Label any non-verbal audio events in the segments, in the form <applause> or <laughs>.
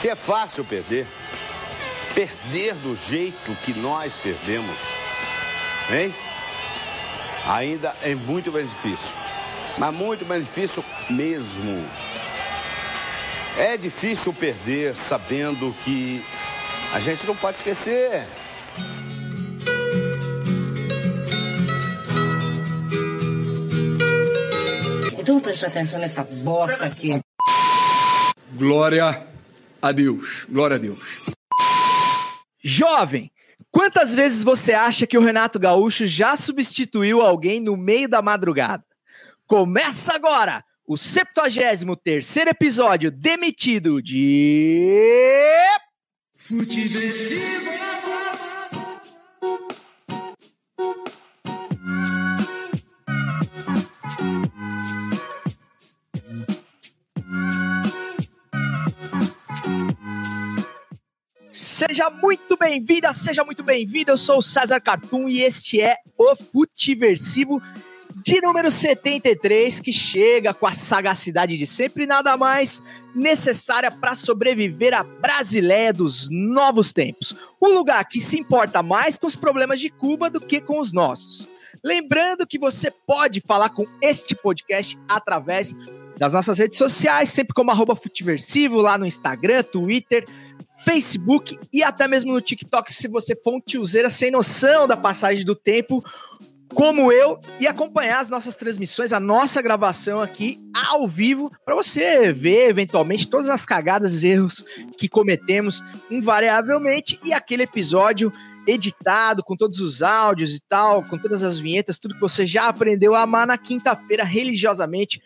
Se é fácil perder, perder do jeito que nós perdemos, hein? Ainda é muito mais difícil. Mas muito mais difícil mesmo. É difícil perder sabendo que a gente não pode esquecer. Então presta atenção nessa bosta aqui. Glória a Deus. Glória a Deus. Jovem, quantas vezes você acha que o Renato Gaúcho já substituiu alguém no meio da madrugada? Começa agora o 73 episódio demitido de. Futeversivo! Seja muito bem-vinda, seja muito bem-vindo. Eu sou o César Cartoon e este é o Futiversivo de número 73, que chega com a sagacidade de sempre nada mais necessária para sobreviver à Brasileia dos novos tempos. Um lugar que se importa mais com os problemas de Cuba do que com os nossos. Lembrando que você pode falar com este podcast através das nossas redes sociais, sempre como arroba Futiversivo, lá no Instagram, Twitter, Facebook e até mesmo no TikTok, se você for um tiozeira sem noção da passagem do tempo, como eu, e acompanhar as nossas transmissões, a nossa gravação aqui ao vivo, para você ver eventualmente todas as cagadas e erros que cometemos invariavelmente. E aquele episódio editado com todos os áudios e tal, com todas as vinhetas, tudo que você já aprendeu a amar na quinta-feira religiosamente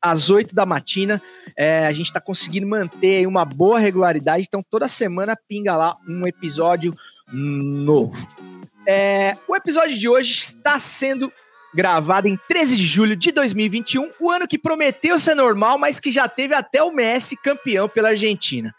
às 8 da matina. É, a gente está conseguindo manter uma boa regularidade, então toda semana pinga lá um episódio novo. É, o episódio de hoje está sendo gravado em 13 de julho de 2021, o ano que prometeu ser normal, mas que já teve até o Messi campeão pela Argentina.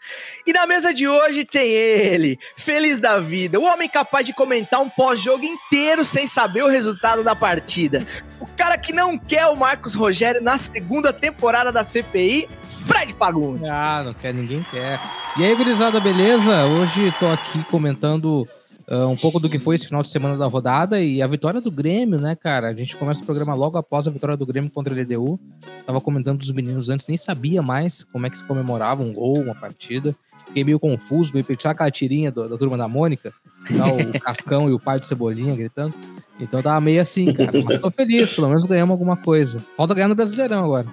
E na mesa de hoje tem ele, feliz da vida, o homem capaz de comentar um pós-jogo inteiro sem saber o resultado da partida. O cara que não quer o Marcos Rogério na segunda temporada da CPI, Fred Fagundes. Ah, não quer, ninguém quer. E aí, gurizada, beleza? Hoje tô aqui comentando uh, um pouco do que foi esse final de semana da rodada e a vitória do Grêmio, né, cara? A gente começa o programa logo após a vitória do Grêmio contra a LDU. Tava comentando dos meninos antes, nem sabia mais como é que se comemorava um gol, uma partida. Fiquei meio confuso, meio sabe aquela tirinha do, da turma da Mônica? Tá, o <laughs> Cascão e o pai do Cebolinha gritando. Então tava meio assim, cara. Mas tô feliz, pelo menos ganhamos alguma coisa. Falta ganhar no Brasileirão agora.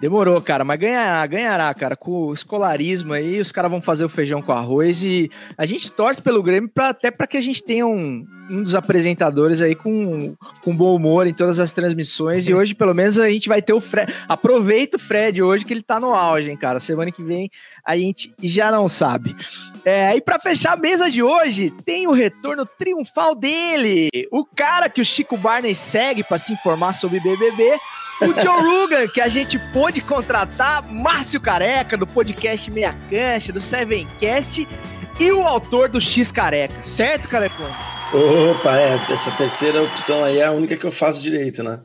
Demorou, cara, mas ganhará, ganhará, cara. Com o escolarismo aí, os caras vão fazer o feijão com arroz e a gente torce pelo Grêmio pra, até para que a gente tenha um, um dos apresentadores aí com, com bom humor em todas as transmissões. E hoje, pelo menos, a gente vai ter o Fred. Aproveita o Fred hoje que ele tá no auge, hein, cara. Semana que vem a gente já não sabe. É, e para fechar a mesa de hoje, tem o retorno triunfal dele, o cara que o Chico Barney segue para se informar sobre BBB o Joe Rugan, que a gente pôde contratar, Márcio Careca, do podcast Meia Cancha, do Sevencast, e o autor do X Careca, certo, Carecão? Opa, é, essa terceira opção aí é a única que eu faço direito, né?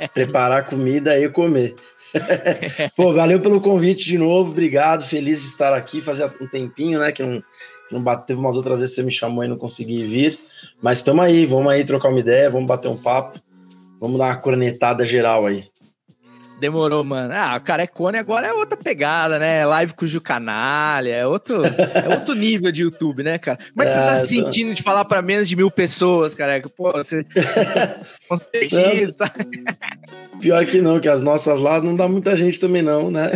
É <laughs> preparar comida e comer. <laughs> Pô, valeu pelo convite de novo, obrigado, feliz de estar aqui, fazia um tempinho, né, que não, que não bate, teve umas outras vezes que você me chamou e não consegui vir, mas estamos aí, vamos aí trocar uma ideia, vamos bater um papo, Vamos dar uma cornetada geral aí. Demorou, mano. Ah, o Carecone agora é outra pegada, né? Live com o Ju Canalha, é outro, é outro <laughs> nível de YouTube, né, cara? Como é que é, você tá se sentindo de falar para menos de mil pessoas, careca? Pô, você. <laughs> Pior que não, que as nossas lá não dá muita gente também, não, né?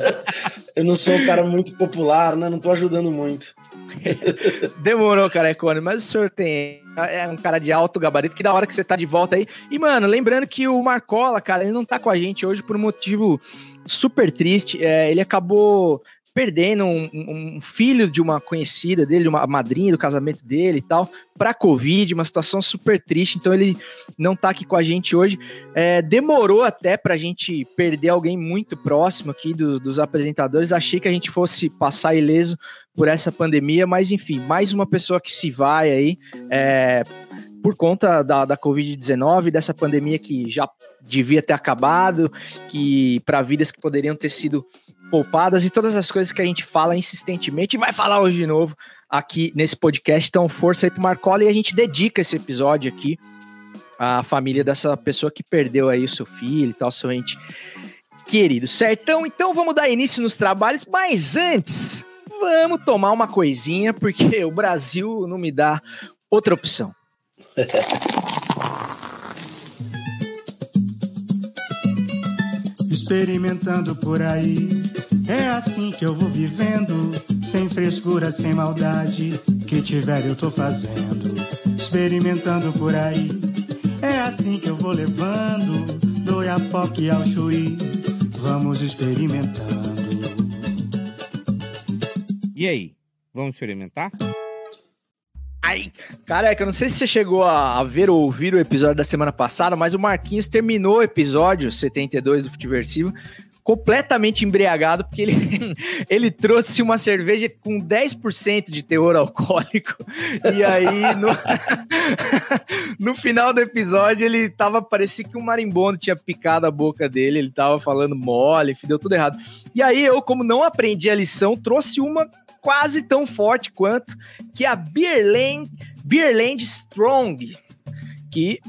<laughs> Eu não sou um cara muito popular, né? Não tô ajudando muito. <laughs> Demorou, Carecone, mas o senhor tem é um cara de alto gabarito, que da hora que você tá de volta aí. E, mano, lembrando que o Marcola, cara, ele não tá com a gente hoje por um motivo super triste. É, ele acabou perdendo um, um, filho de uma conhecida dele, uma madrinha do casamento dele e tal, para Covid, uma situação super triste. Então ele não tá aqui com a gente hoje. É, demorou até pra gente perder alguém muito próximo aqui do, dos apresentadores. Achei que a gente fosse passar ileso por essa pandemia, mas enfim, mais uma pessoa que se vai aí. É, por conta da, da Covid-19, dessa pandemia que já devia ter acabado, que para vidas que poderiam ter sido poupadas e todas as coisas que a gente fala insistentemente e vai falar hoje de novo aqui nesse podcast. Então, força aí pro Marcola e a gente dedica esse episódio aqui à família dessa pessoa que perdeu aí o seu filho e tal, seu ente querido, certão? Então vamos dar início nos trabalhos, mas antes, vamos tomar uma coisinha, porque <laughs> o Brasil não me dá outra opção. <laughs> Experimentando por aí, é assim que eu vou vivendo, sem frescura, sem maldade, que tiver eu tô fazendo. Experimentando por aí, é assim que eu vou levando, do Iapoque ao Chuí, vamos experimentando. E aí, vamos experimentar? Ai, careca, eu não sei se você chegou a, ver ou ouvir o episódio da semana passada, mas o Marquinhos terminou o episódio 72 do Futiversivo completamente embriagado, porque ele, <laughs> ele trouxe uma cerveja com 10% de teor alcoólico. E aí, no, <laughs> no final do episódio, ele tava, parecia que um marimbondo tinha picado a boca dele, ele tava falando mole, deu tudo errado. E aí, eu, como não aprendi a lição, trouxe uma quase tão forte quanto, que é a Beerland, Beerland Strong, que,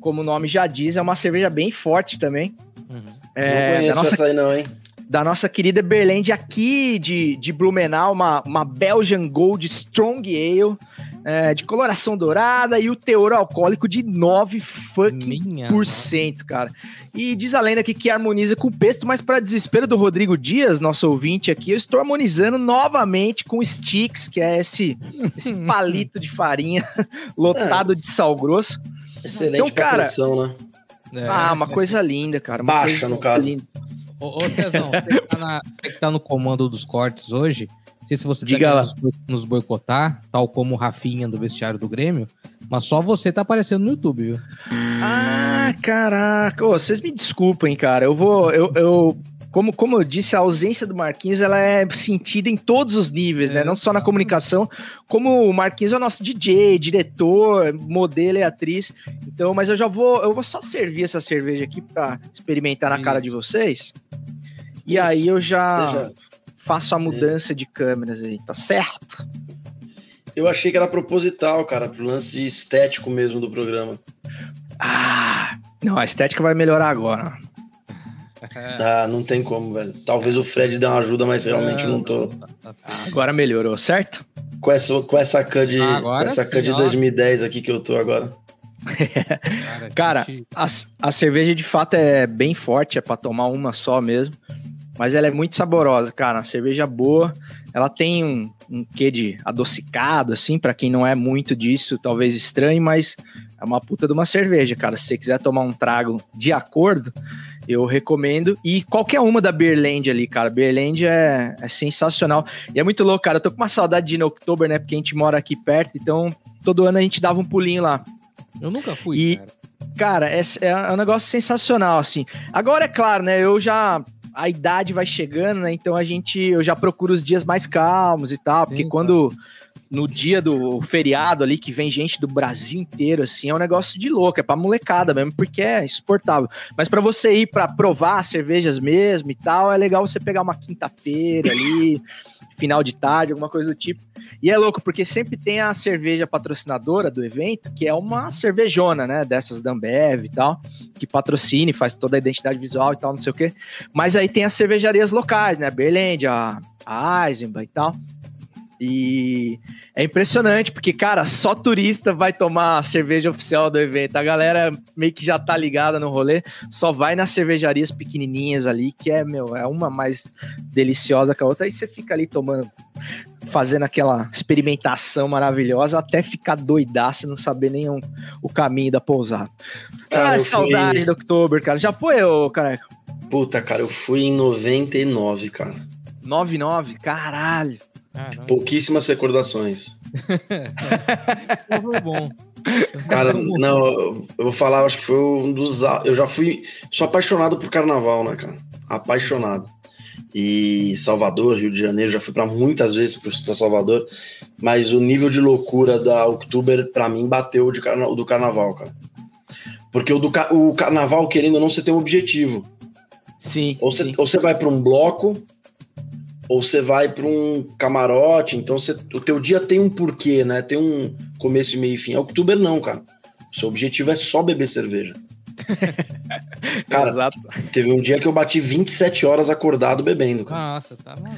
como o nome já diz, é uma cerveja bem forte também. Não É, conheço da nossa essa aí não, hein? da nossa querida Berlend aqui de, de Blumenau, uma, uma Belgian Gold Strong Ale, é, de coloração dourada e o teor alcoólico de 9 fucking Minha por cento, cara. E diz a lenda aqui que harmoniza com o pesto, mas para desespero do Rodrigo Dias, nosso ouvinte aqui, eu estou harmonizando novamente com sticks, que é esse, esse <laughs> palito de farinha <laughs> lotado de sal grosso. Excelente Então, cara, né? É. Ah, uma coisa linda, cara. uma Baixa, coisa no caso. linda. Ô, ô Cezão, você que, tá na- você que tá no comando dos cortes hoje, não sei se você Diga tá lá. querendo nos nos boicotar, tal como o Rafinha do vestiário do Grêmio, mas só você tá aparecendo no YouTube, viu? Ah, caraca. Ô, vocês me desculpem, cara. Eu vou. Eu, eu- como, como eu disse, a ausência do Marquinhos ela é sentida em todos os níveis, né? É, Não só na comunicação, como o Marquinhos é o nosso DJ, diretor, modelo e atriz. Então, mas eu já vou. Eu vou só servir essa cerveja aqui pra experimentar na cara de vocês. E Isso. aí eu já faço a mudança de câmeras aí, tá certo? Eu achei que era proposital, cara, pro lance estético mesmo do programa. Ah, não, a estética vai melhorar agora. Ah, não tem como, velho. Talvez o Fred dê uma ajuda, mas realmente não tô. Agora melhorou, certo? Com essa, com essa can de, Agora com essa can de ó. 2010 aqui que eu tô agora. Cara, <laughs> A, a cerveja de fato é bem forte, é pra tomar uma só mesmo. Mas ela é muito saborosa, cara. Uma cerveja boa. Ela tem um, um quê de adocicado, assim, pra quem não é muito disso, talvez estranho, mas é uma puta de uma cerveja, cara. Se você quiser tomar um trago de acordo, eu recomendo. E qualquer uma da Beerland ali, cara. Beerland é, é sensacional. E é muito louco, cara. Eu tô com uma saudade de ir no Oktober, né? Porque a gente mora aqui perto, então todo ano a gente dava um pulinho lá. Eu nunca fui, E- cara. Cara, é, é um negócio sensacional, assim. Agora, é claro, né? Eu já. A idade vai chegando, né? Então a gente. Eu já procuro os dias mais calmos e tal. Porque Sim, quando. No dia do feriado ali, que vem gente do Brasil inteiro, assim, é um negócio de louco, é pra molecada mesmo, porque é insuportável. Mas pra você ir pra provar as cervejas mesmo e tal, é legal você pegar uma quinta-feira ali, final de tarde, alguma coisa do tipo. E é louco, porque sempre tem a cerveja patrocinadora do evento, que é uma cervejona, né? Dessas da Ambev e tal, que patrocina e faz toda a identidade visual e tal, não sei o quê. Mas aí tem as cervejarias locais, né? Berlândia, a Eisenbahn e tal. E é impressionante, porque, cara, só turista vai tomar a cerveja oficial do evento. A galera meio que já tá ligada no rolê, só vai nas cervejarias pequenininhas ali, que é, meu, é uma mais deliciosa que a outra. Aí você fica ali tomando, fazendo aquela experimentação maravilhosa até ficar doidaço e não saber nem o, caminho da pousada. Cara, ah, saudade fui- do Oktober, cara. Já foi, ô, careca? Puta, cara, eu fui em 99, cara. 99, caralho. Caramba, Pouquíssimas recordações. foi bom. Cara, não, eu vou falar, acho que foi um dos. Eu já fui. Sou apaixonado por carnaval, né, cara? Apaixonado. E Salvador, Rio de Janeiro, já fui para muitas vezes para Salvador, mas o nível de loucura da Oktober, para mim, bateu o de carna- do carnaval, cara. Porque o, do, o carnaval, querendo ou não, você tem um objetivo. Sim. Ou você, sim. ou você vai para um bloco, ou você vai para um camarote, então você, o teu dia tem um porquê, né? Tem um começo, meio e fim. A Oktober não, cara. O seu objetivo é só beber cerveja. <laughs> cara, Exato. teve um dia que eu bati 27 horas acordado bebendo, cara. Nossa, tá mal.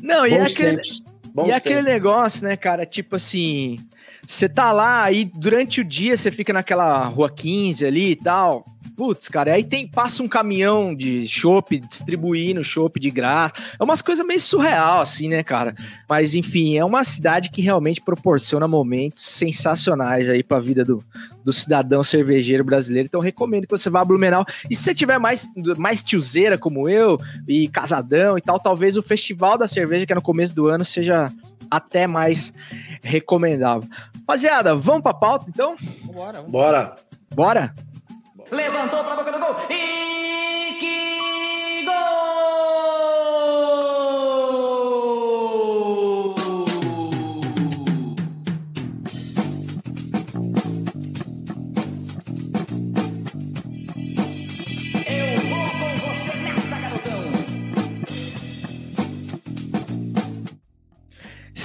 Não, e é Bons aquele, tempos. Bons e é aquele negócio, né, cara? Tipo assim, você tá lá e durante o dia você fica naquela rua 15 ali e tal. Putz, cara, aí tem passa um caminhão de chopp distribuindo chopp de graça. É umas coisas meio surreal, assim, né, cara? Mas enfim, é uma cidade que realmente proporciona momentos sensacionais aí pra vida do, do cidadão cervejeiro brasileiro. Então recomendo que você vá a Blumenau. E se você tiver mais, mais tiozeira como eu, e casadão e tal, talvez o Festival da Cerveja, que é no começo do ano, seja até mais recomendável. Rapaziada, vamos pra pauta então? Vamos. Bora. Bora? Levantou pra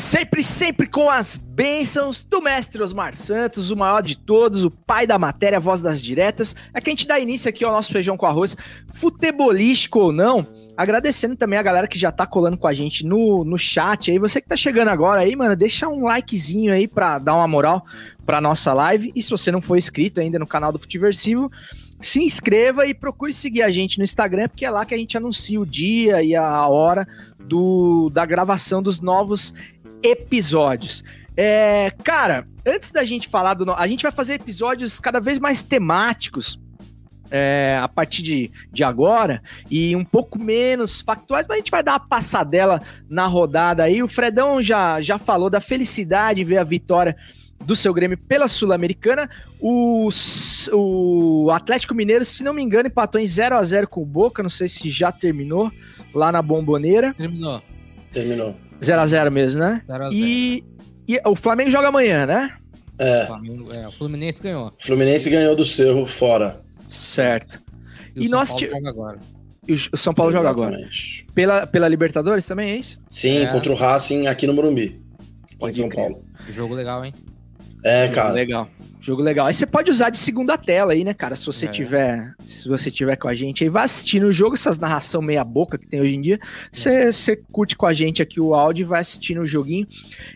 Sempre, sempre com as bênçãos do mestre Osmar Santos, o maior de todos, o pai da matéria, a voz das diretas. É que a gente dá início aqui ao nosso feijão com arroz, futebolístico ou não. Agradecendo também a galera que já tá colando com a gente no, no chat aí. Você que tá chegando agora aí, mano, deixa um likezinho aí pra dar uma moral pra nossa live. E se você não for inscrito ainda no canal do Futiversivo, se inscreva e procure seguir a gente no Instagram, porque é lá que a gente anuncia o dia e a hora do, da gravação dos novos episódios. É, cara, antes da gente falar do. no- A gente vai fazer episódios cada vez mais temáticos. é, a partir de, de agora e um pouco menos factuais, mas a gente vai dar uma passadela na rodada aí. O Fredão já, já falou da felicidade de ver a vitória do seu Grêmio pela Sul-Americana. O, o Atlético Mineiro, se não me engano, empatou em 0 a 0 com o Boca. Não sei se já terminou lá na Bomboneira. Terminou. Terminou. 0 a 0 mesmo, né? 0 a 0. E, e o Flamengo joga amanhã, né? É. Flamengo- é, o Fluminense ganhou. Fluminense ganhou do Cerro fora. Certo. E, E o São nós Paulo joga agora. E o São Paulo joga agora. Exatamente. Pela, pela Libertadores também, é isso? Sim, É. contra o Racing aqui no Morumbi. Aqui Pode em São crer. Paulo. Jogo legal, hein? É, Jogo cara. legal. Jogo legal. Aí você pode usar de segunda tela aí, né, cara? Se você É. tiver, se você tiver com a gente aí, vai assistindo o jogo, essas narração meia boca que tem hoje em dia. Você você curte com a gente aqui o áudio e vai assistindo o joguinho.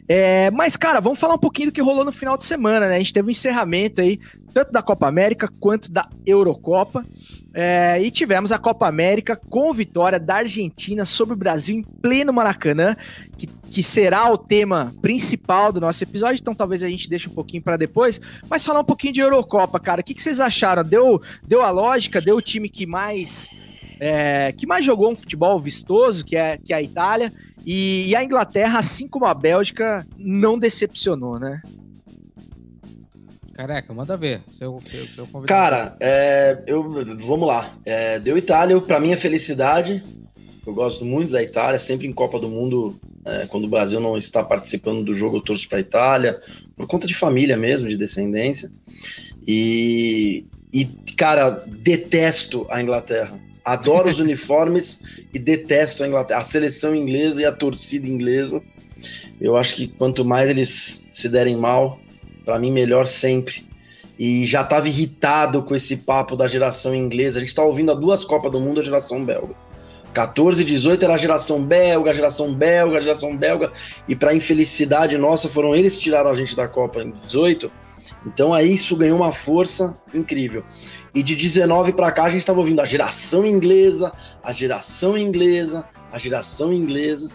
É, mas, cara, vamos falar um pouquinho do que rolou no final de semana, né? A gente teve um encerramento aí, tanto da Copa América quanto da Eurocopa. É, e tivemos a Copa América com vitória da Argentina sobre o Brasil em pleno Maracanã, que, que será o tema principal do nosso episódio, então talvez a gente deixe um pouquinho para depois, mas falar um pouquinho de Eurocopa, cara. O que, que vocês acharam? Deu, deu a lógica, deu o time que mais é, que mais jogou um futebol vistoso, que é, que é a Itália, e, e a Inglaterra, assim como a Bélgica, não decepcionou, né? Careca, manda ver. Seu, seu, seu. Cara, é, eu, vamos lá. É, deu Itália, pra mim é felicidade. Eu gosto muito da Itália, sempre em Copa do Mundo, é, quando o Brasil não está participando do jogo, eu torço pra Itália, por conta de família mesmo, de descendência. E, e cara, detesto a Inglaterra. Adoro os <laughs> uniformes e detesto a Inglaterra. A seleção inglesa e a torcida inglesa. Eu acho que quanto mais eles se derem mal, pra mim melhor sempre e já estava irritado com esse papo da geração inglesa. A gente está ouvindo há duas Copas do Mundo a geração belga. 14 e 18 era a geração belga, a geração belga, a geração belga, e para infelicidade nossa, foram eles que tiraram a gente da Copa em 18. Então aí isso ganhou uma força incrível. E de 19 para cá a gente estava ouvindo a geração inglesa, a geração inglesa, a geração inglesa.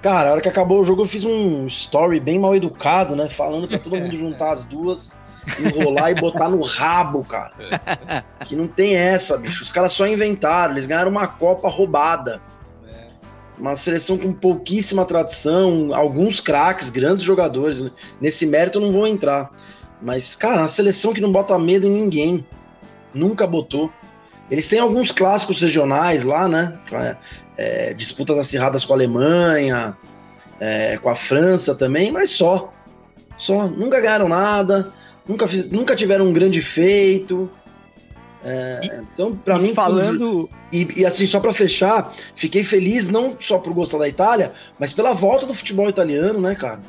Cara, a hora que acabou o jogo eu fiz um story bem mal educado, né? Falando para todo <laughs> mundo juntar as duas enrolar e botar no rabo, cara. Que não tem essa, bicho. Os caras só inventaram, eles ganharam uma Copa roubada. Uma seleção com pouquíssima tradição, alguns craques, grandes jogadores. né? Nesse mérito eu não vou entrar. Mas, cara, uma seleção que não bota medo em ninguém. Nunca botou. Eles têm alguns clássicos regionais lá, né? É, disputas acirradas com a Alemanha, é, com a França também, mas só. Só. Nunca ganharam nada nunca, fiz, nunca tiveram um grande feito. É, então, para mim, falando. E, e, assim, só para fechar, fiquei feliz não só por gostar da Itália, mas pela volta do futebol italiano, né, cara?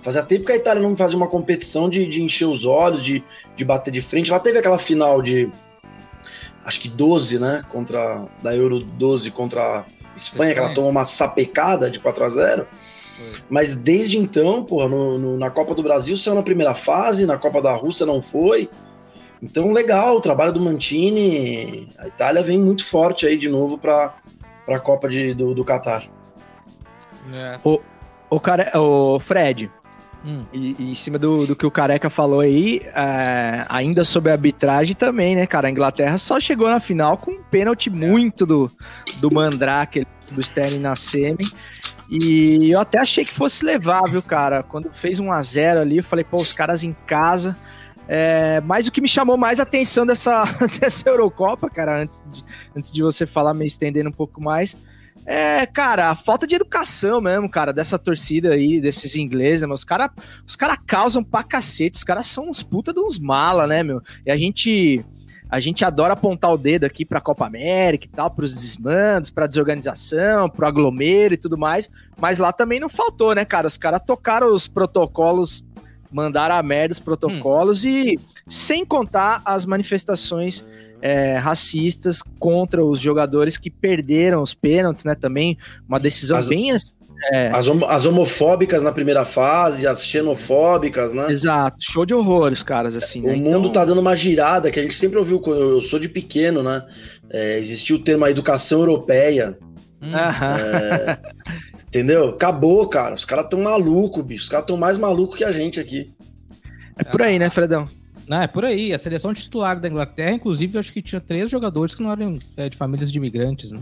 Fazia tempo que a Itália não fazia uma competição de, de encher os olhos, de, de bater de frente. Ela teve aquela final de. Acho que 12, né? Contra. Da Euro 12 contra a Espanha, que ela tomou uma sapecada de 4 a 0 Mas desde então, porra, no, no, na Copa do Brasil saiu na primeira fase, na Copa da Rússia não foi. Então, legal, o trabalho do Mantini. A Itália vem muito forte aí de novo para a Copa de, do, do Qatar. É. O, o, cara, o Fred, hum. e, e, em cima do, do que o Careca falou aí, é, ainda sobre a arbitragem também, né, cara? A Inglaterra só chegou na final com um pênalti muito do, do Mandrake, do Sterling na semi. E eu até achei que fosse levar, viu, cara? Quando fez 1 a 0 ali, eu falei, pô, os caras em casa é, mas o que me chamou mais atenção dessa, <laughs> dessa Eurocopa, cara, antes de, antes de você falar, me estendendo um pouco mais, é, cara, a falta de educação mesmo, cara, dessa torcida aí, desses ingleses, né, Os caras os cara causam pra cacete, os caras são uns puta de uns mala, né, meu? E a gente. A gente adora apontar o dedo aqui para a Copa América e tal, para os desmandos, para desorganização, para o aglomero e tudo mais, mas lá também não faltou, né, cara? Os caras tocaram os protocolos mandaram a merda os protocolos hum. e sem contar as manifestações é, racistas contra os jogadores que perderam os pênaltis, né? Também uma decisão as, bem. É... As, as, homofóbicas na primeira fase, as xenofóbicas, né? Exato, show de horrores, caras, assim. O né? mundo então... tá dando uma girada que a gente sempre ouviu, eu sou de pequeno, né? É, existiu o termo educação europeia. Hum. É, Entendeu? Acabou, cara. Os caras tão malucos, bicho. Os caras tão mais malucos que a gente aqui. É por aí, né, Fredão? Não, é por aí. A seleção titular da Inglaterra, inclusive, eu acho que tinha três jogadores que não eram é, de famílias de imigrantes, né?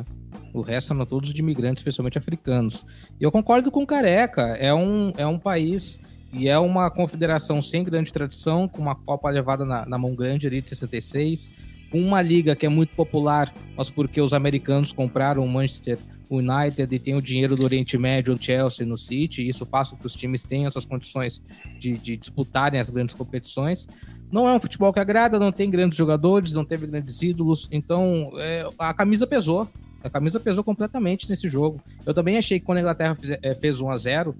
O resto eram todos de imigrantes, especialmente africanos. E eu concordo com o Careca. É um, é um país e é uma confederação sem grande tradição, com uma Copa levada na, na mão grande ali de 66, com uma liga que é muito popular, mas porque os americanos compraram o Manchester United e tem o dinheiro do Oriente Médio, o Chelsea no City, e isso faz com que os times tenham essas condições de, de disputarem as grandes competições. Não é um futebol que agrada, não tem grandes jogadores, não teve grandes ídolos, então é, a camisa pesou. A camisa pesou completamente nesse jogo. Eu também achei que quando a Inglaterra fez, é, fez 1 a 0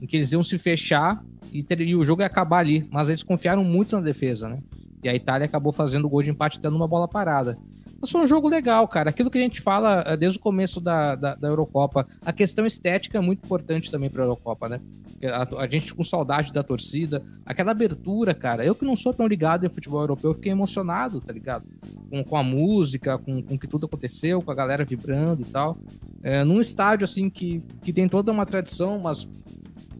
em que eles iam se fechar e, ter, e o jogo ia acabar ali, mas eles confiaram muito na defesa, né? E a Itália acabou fazendo o gol de empate até numa bola parada. Mas foi um jogo legal, cara. Aquilo que a gente fala eh, desde o começo da, da, da Eurocopa, a questão estética é muito importante também para a Eurocopa, né? A, a, gente com saudade da torcida, aquela abertura, cara. Eu que não sou tão ligado em futebol europeu, fiquei emocionado, tá ligado? Com, com a música, com, com que tudo aconteceu, com a galera vibrando e tal. É, num estádio, assim, que, que tem toda uma tradição, mas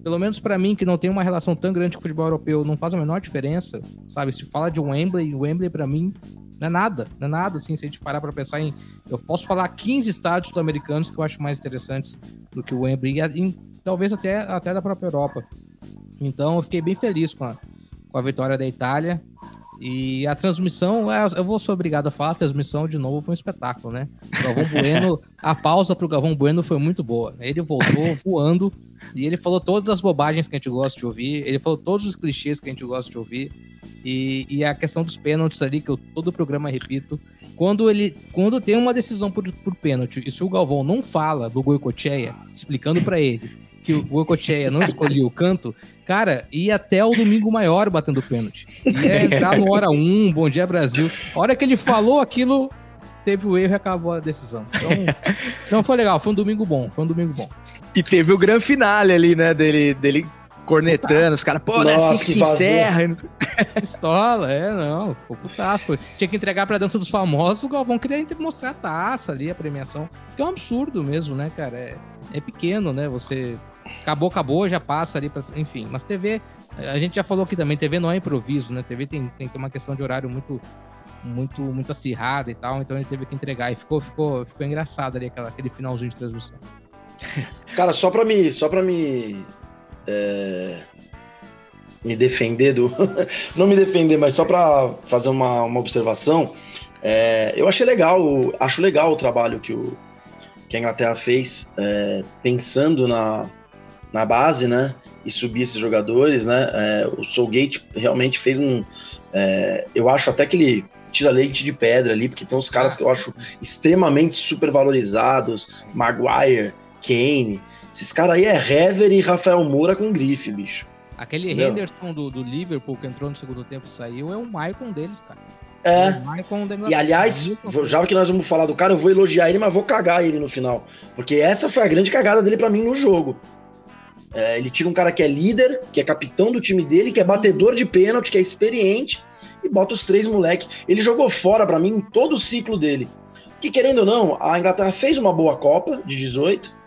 pelo menos para mim, que não tem uma relação tão grande com o futebol europeu, não faz a menor diferença, sabe? Se fala de Wembley, Wembley para mim não é nada, não é nada, assim, se a gente parar para pensar em. Eu posso falar 15 estádios sul-americanos que eu acho mais interessantes do que o Wembley, e, talvez até, até da própria Europa. Então eu fiquei bem feliz com a, com a vitória da Itália. E a transmissão, é, eu vou ser obrigado a falar, a transmissão de novo foi um espetáculo, né? O Galvão <laughs> Bueno, a pausa pro Galvão Bueno foi muito boa. Ele voltou <laughs> voando e ele falou todas as bobagens que a gente gosta de ouvir, ele falou todos os clichês que a gente gosta de ouvir. E, e a questão dos pênaltis ali, que eu todo o programa repito, quando ele quando tem uma decisão por, por pênalti, e se o Galvão não fala do Goicocheia, explicando para ele que o Goicocheia não escolheu o canto, cara, ia até o domingo maior batendo pênalti. Ia entrar no hora 1, Bom Dia Brasil. A hora que ele falou aquilo, teve o erro e acabou a decisão. Então, então foi legal, foi um domingo bom, foi um domingo bom. E teve o grande finale ali, né, dele, dele cornetando, os caras, pô, não é assim que, que se encerra. <laughs> Pistola, é, não, ficou putaço. Tinha que entregar pra dança dos famosos, o Galvão queria mostrar a taça ali, a premiação. Que é um absurdo mesmo, né, cara? É, é pequeno, né? Você. Acabou, acabou, já passa ali pra. Enfim, mas TV, a gente já falou aqui também, TV não é improviso, né? TV tem, tem uma questão de horário muito. Muito, muito acirrada e tal, então a gente teve que entregar e ficou, ficou, ficou engraçado ali aquela, aquele finalzinho de transmissão. Cara, só pra me, só pra me é, me defender do. <laughs> não me defender, mas só para fazer uma, uma observação. É, eu achei legal, acho legal o trabalho que, o, que a Inglaterra fez, é, pensando na, na base, né? E subir esses jogadores, né? É, o Soulgate realmente fez um. É, eu acho até que ele tira leite de pedra ali, porque tem uns caras que eu acho extremamente supervalorizados, Maguire, Kane. Esses caras aí é Hever e Rafael Moura com grife, bicho. Aquele Entendeu? Henderson do, do Liverpool que entrou no segundo tempo e saiu é o Maicon deles, cara. É. da E aliás, já que nós vamos falar do cara, eu vou elogiar ele, mas vou cagar ele no final. Porque essa foi a grande cagada dele pra mim no jogo. É, ele tira um cara que é líder, que é capitão do time dele, que é batedor de pênalti, que é experiente, e bota os três moleques. Ele jogou fora pra mim em todo o ciclo dele. Que querendo ou não, a Inglaterra fez uma boa Copa de 18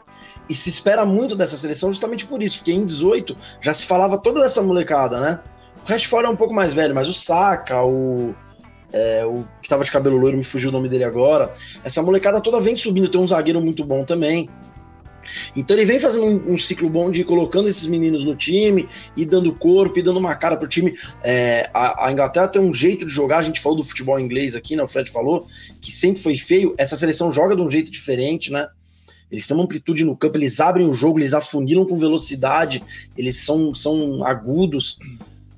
e se espera muito dessa seleção justamente por isso, porque em 18 já se falava toda dessa molecada, né? O Rashford é um pouco mais velho, mas o Saka, o é, o que tava de cabelo loiro, me fugiu o nome dele agora. Essa molecada toda vem subindo, tem um zagueiro muito bom também. Então ele vem fazendo um, um ciclo bom de colocando esses meninos no time e dando corpo e dando uma cara pro time. É, a, a Inglaterra tem um jeito de jogar, a gente falou do futebol inglês aqui, né? O Fred falou, que sempre foi feio. Essa seleção joga de um jeito diferente, né? Eles têm uma amplitude no campo, eles abrem o jogo, eles afunilam com velocidade, eles são, são agudos.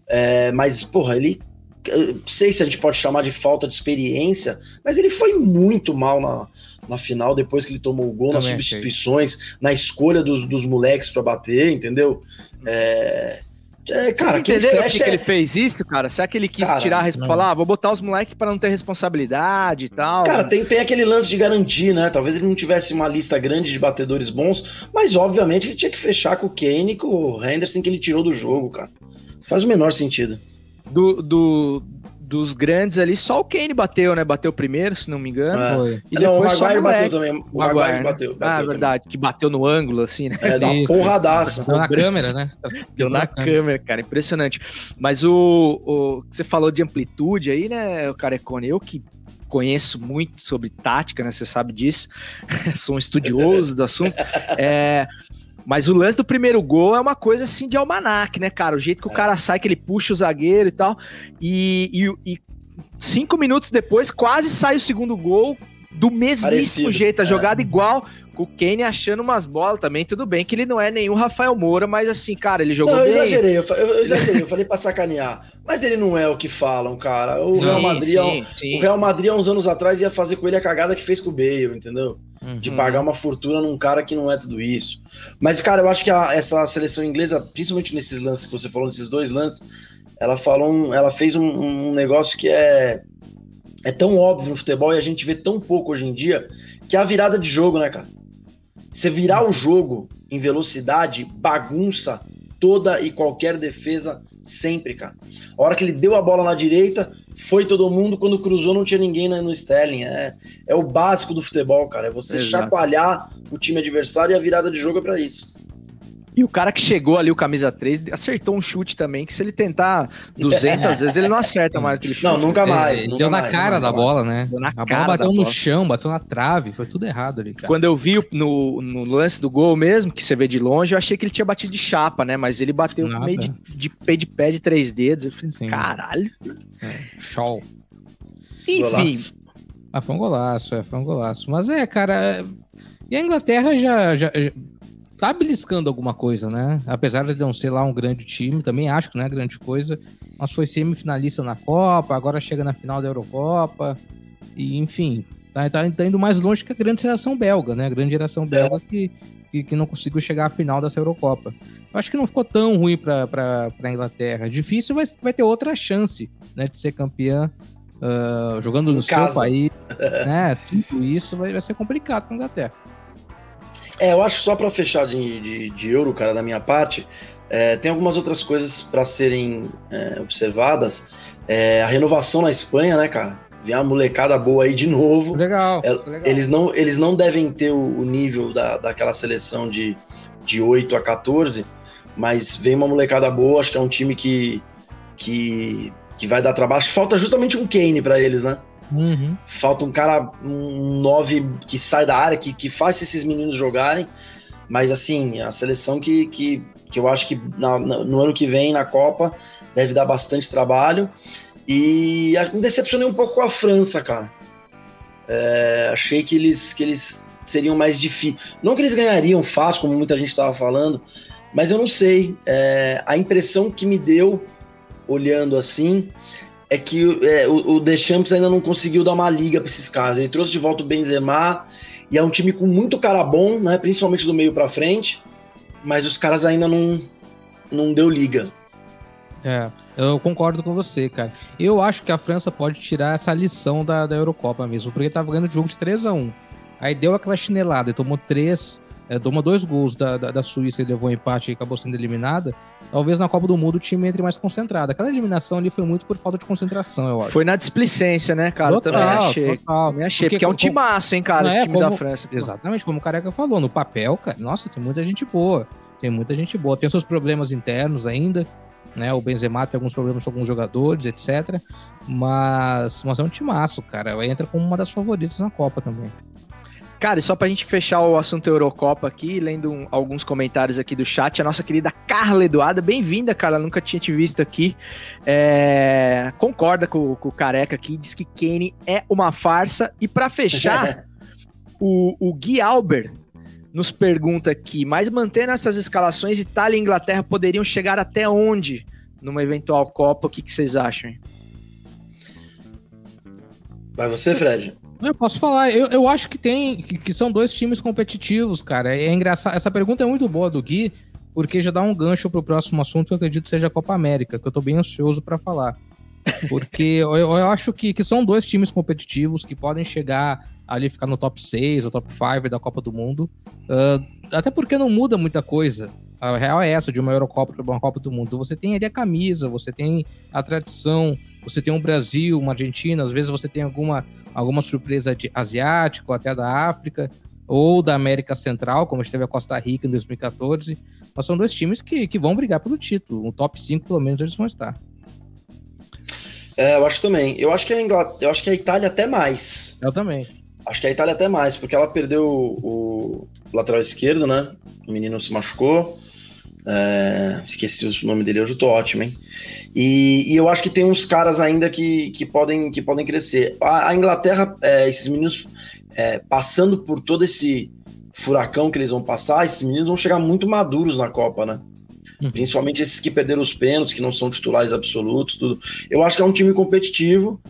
É, mas, porra, ele eu não sei se a gente pode chamar de falta de experiência, mas ele foi muito mal na, na final, depois que ele tomou o gol, nas Também achei. substituições, na escolha dos, dos moleques pra bater, entendeu? É, é, cara, Vocês quem entenderam por que, fecha que é- ele fez isso, cara? Será que ele quis Cara, tirar a não. Falar, ah, vou botar os moleques pra não ter responsabilidade e tal. Cara, tem, tem aquele lance de garantir, né? Talvez ele não tivesse uma lista grande de batedores bons, mas obviamente ele tinha que fechar com o Kane e com o Henderson que ele tirou do jogo, cara. Faz o menor sentido. do, do- dos grandes ali, só o Kane bateu, né? Bateu primeiro, se não me engano. É. Foi. E não, o depois só Maguire o bateu moleque. também. O O Maguire Maguire, bateu. Ah, bateu também. verdade, que bateu no ângulo, assim, né? É, dá uma porradaça. Deu na câmera, né? Deu na câmera, cara, impressionante. Mas o, o você falou de amplitude aí, né, o Carecone? Eu que conheço muito sobre tática, né? Você sabe disso. <laughs> Sou um estudioso do assunto. É, mas o lance do primeiro gol é uma coisa assim de almanac, né, cara? O jeito que o cara sai, que ele puxa o zagueiro e tal. E, e- e cinco minutos depois, quase sai o segundo gol do mesmíssimo Parecido, jeito, a é. jogada igual, com o Kane achando umas bolas também. Tudo bem que ele não é nenhum Rafael Moura, mas assim, cara, ele jogou Não, eu bem. exagerei, eu, eu exagerei, eu falei pra sacanear. Mas ele não é o que falam, cara. O Real Madrid, há um- sim, sim. o Real Madrid há uns anos atrás ia fazer com ele a cagada que fez com o Bale, entendeu? De Uhum. pagar uma fortuna num cara que não é tudo isso. Mas, cara, eu acho que a- essa seleção inglesa, principalmente nesses lances que você falou, nesses dois lances, ela falou, um- ela fez um, um negócio que é é tão óbvio no futebol e a gente vê tão pouco hoje em dia, que é a virada de jogo, né, cara? Você virar o jogo em velocidade, bagunça toda e qualquer defesa sempre, cara. A hora que ele deu a bola na direita, foi todo mundo, quando cruzou não tinha ninguém no Sterling. É, é o básico do futebol, cara. É você Exato. chacoalhar o time adversário e a virada de jogo é pra isso. E o cara que chegou ali, o camisa 3, acertou um chute também, que se ele tentar 200 <laughs> vezes, ele não acerta mais aquele chute. Não, nunca mais. É, nunca deu na mais, cara da mais. bola, né? Deu na a bola cara bateu da no bola. chão, bateu na trave, foi tudo errado ali, cara. Quando eu vi no, no lance do gol mesmo, que você vê de longe, eu achei que ele tinha batido de chapa, né? Mas ele bateu Nada. meio de, de pé de pé de três dedos. Eu falei, Sim. caralho. Show. Enfim, Golaço. Ah, foi um golaço, é, foi um golaço. Mas é, cara. é- E a Inglaterra já, já, já tá beliscando alguma coisa, né? Apesar de não ser lá um grande time, também acho que não é grande coisa. Mas foi semifinalista na Copa, agora chega na final da Eurocopa. E, enfim, tá, tá, tá indo mais longe que a grande geração belga, né? A grande geração belga que, que, que não conseguiu chegar à final dessa Eurocopa. Eu acho que não ficou tão ruim pra, pra, pra Inglaterra. Difícil, mas vai ter outra chance, né? De ser campeã. ah, jogando no seu país, <laughs> né? Tudo isso vai, vai ser complicado pra Inglaterra. É, eu acho que só pra fechar de, de, de euro, cara, da minha parte, é, tem algumas outras coisas pra serem é, observadas. É, a renovação na Espanha, né, cara? Vem uma molecada boa aí de novo. Legal, É, legal. Eles não, eles não devem ter o, o nível da, daquela seleção de, de 8 a 14, mas vem uma molecada boa, acho que é um time que, que, que vai dar trabalho. Acho que falta justamente um Kane pra eles, né? Uhum. Falta um cara, um 9 que sai da área, que, que faz esses meninos jogarem. Mas assim, a seleção que, que, que eu acho que na- no ano que vem, na Copa, deve dar bastante trabalho. E me decepcionei um pouco com a França, cara. É, achei que eles, que eles seriam mais difíceis. Não que eles ganhariam fácil, como muita gente estava falando, mas eu não sei. É, a impressão que me deu, olhando assim, é que é, o, o Deschamps ainda não conseguiu dar uma liga para esses caras. Ele trouxe de volta o Benzema e é um time com muito cara bom, né? Principalmente do meio para frente, mas os caras ainda não não deu liga. É, eu concordo com você, cara. Eu acho que a França pode tirar essa lição da, da Eurocopa mesmo, porque tava ganhando o jogo de 3 a 1 Aí deu aquela chinelada e tomou três, é, tomou dois gols da, da, da, Suíça e levou um empate e acabou sendo eliminada. Talvez na Copa do Mundo o time entre mais concentrado. Aquela eliminação ali foi muito por falta de concentração, eu acho. Foi na displicência, né, cara? Total, também achei. Total. Também achei, porque, porque é um timaço, hein, cara, esse é, time como, da França. Exatamente, como o Careca falou, no papel, cara, nossa, tem muita gente boa. Tem muita gente boa. Tem seus problemas internos ainda, né? O Benzema tem alguns problemas com alguns jogadores, etc. Mas, mas é um timaço, cara. Entra como uma das favoritas na Copa também. Cara, e só pra gente fechar o assunto Eurocopa aqui, lendo um, alguns comentários aqui do chat, a nossa querida Carla Eduarda, bem-vinda, Carla, nunca tinha te visto aqui. É, concorda com, com, o Careca aqui, diz que Kane é uma farsa. E para fechar, <laughs> o, o Gui Albert nos pergunta aqui, mas mantendo essas escalações, Itália e Inglaterra poderiam chegar até onde numa eventual Copa? O que, que vocês acham? Vai você, Fred. Eu posso falar, eu, eu acho que tem, que, que, são dois times competitivos, cara. É engraçado, essa pergunta é muito boa do Gui, porque já dá um gancho pro próximo assunto que eu acredito seja a Copa América, que eu tô bem ansioso para falar. Porque <laughs> eu, eu, acho que, que são dois times competitivos que podem chegar ali, ficar no top 6 ou top 5 da Copa do Mundo. Uh, até porque não muda muita coisa. A real é essa, de uma Eurocopa para uma Copa do Mundo. Você tem ali a camisa, você tem a tradição, você tem um Brasil, uma Argentina, às vezes você tem alguma alguma surpresa de asiático, até da África, ou da América Central, como esteve a Costa Rica em 2014. Mas são dois times que, que vão brigar pelo título. Um top 5, pelo menos, eles vão estar. É, eu acho também. Eu acho que a Inglaterra, eu acho que a Itália até mais. Eu também. Acho que a Itália até mais, porque ela perdeu o, o lateral esquerdo, né? O menino se machucou. É, esqueci o nome dele, hoje eu tô ótimo, hein? E, e, eu acho que tem uns caras ainda que, que, podem, que podem crescer. A, a Inglaterra, é, esses meninos é, passando por todo esse furacão que eles vão passar, esses meninos vão chegar muito maduros na Copa, né? Uhum. Principalmente esses que perderam os pênaltis, que não são titulares absolutos, tudo. Eu acho que é um time competitivo.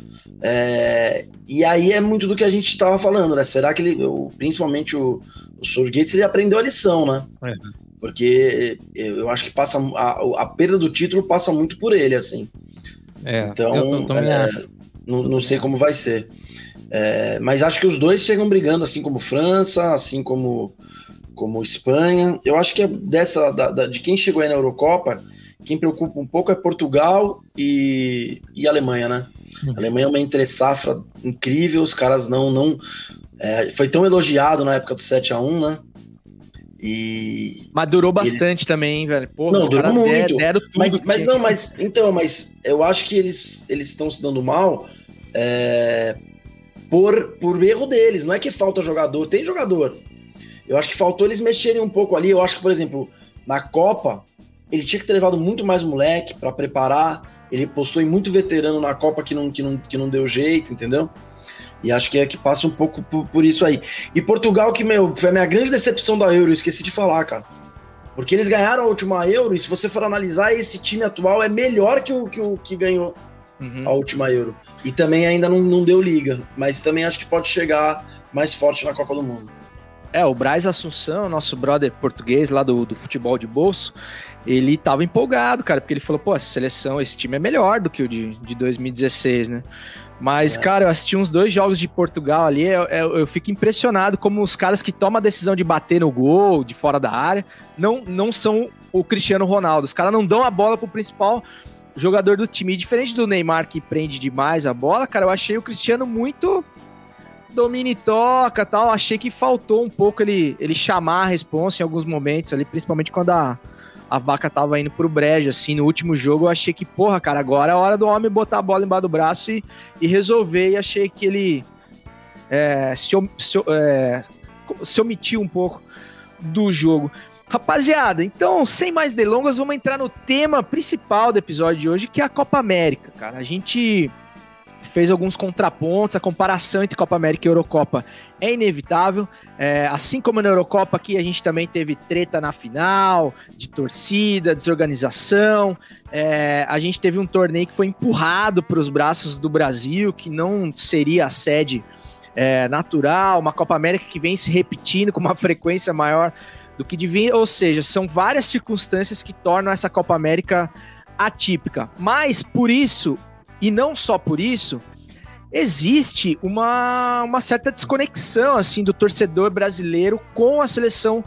É, e aí é muito do que a gente estava falando, né? Será que ele, principalmente o, o Southgate, ele aprendeu a lição, né? É porque eu acho que passa a, a, perda do título passa muito por ele, assim. É, então, eu, eu é, não, não, sei como vai ser. É, mas acho que os dois chegam brigando, assim como França, assim como, como Espanha. Eu acho que é dessa da, da, de quem chegou aí na Eurocopa, quem preocupa um pouco é Portugal e, e Alemanha, né? Uhum. A Alemanha é uma entre safra incrível, os caras não. não é, foi tão elogiado na época do 7 a 1 né? E. Mas durou bastante eles... também, velho. Porra, não, durou muito. Deram mas, mas não, mas. Então, mas eu acho que eles eles estão se dando mal é, por, por erro deles. Não é que falta jogador, tem jogador. Eu acho que faltou eles mexerem um pouco ali. Eu acho que, por exemplo, na Copa, ele tinha que ter levado muito mais moleque para preparar. Ele postou em muito veterano na Copa que não, que, não, que não deu jeito, entendeu? E acho que é que passa um pouco por, por, isso aí. E Portugal, que, meu, foi a minha grande decepção da Euro, esqueci de falar, cara. Porque eles ganharam a última Euro, e se você for analisar, esse time atual é melhor que o que, o, que ganhou uhum. a última Euro. E também ainda não, não deu liga, mas também acho que pode chegar mais forte na Copa do Mundo. É, o Braz Assunção, nosso brother português lá do, do futebol de bolso, ele tava empolgado, cara, porque ele falou, pô, essa seleção, esse time é melhor do que o de, de 2016, né? Mas, é. cara, eu assisti uns dois jogos de Portugal ali, eu, eu, eu, fico impressionado como os caras que tomam a decisão de bater no gol, de fora da área, não, não são o Cristiano Ronaldo. Os caras não dão a bola pro principal jogador do time. E diferente do Neymar, que prende demais a bola, cara, eu achei o Cristiano muito domina e toca tal. Achei que faltou um pouco ele, ele chamar a responsa em alguns momentos ali, principalmente quando a a vaca tava indo pro brejo, assim, no último jogo eu achei que, porra, cara, agora é hora do homem botar a bola embaixo do braço e, e resolver, e achei que ele é, se, se, é, se omitiu um pouco do jogo. Rapaziada, então, sem mais delongas, vamos entrar no tema principal do episódio de hoje, que é a Copa América, cara. A gente fez alguns contrapontos, a comparação entre Copa América e Eurocopa é inevitável. É, assim como na Eurocopa aqui, a gente também teve treta na final, de torcida, desorganização. É, a gente teve um torneio que foi empurrado para os braços do Brasil, que não seria a sede é, natural, uma Copa América que vem se repetindo com uma <laughs> frequência maior do que devia, ou seja, são várias circunstâncias que tornam essa Copa América atípica. Mas por isso, e não só por isso, existe uma, uma certa desconexão assim do torcedor brasileiro com a seleção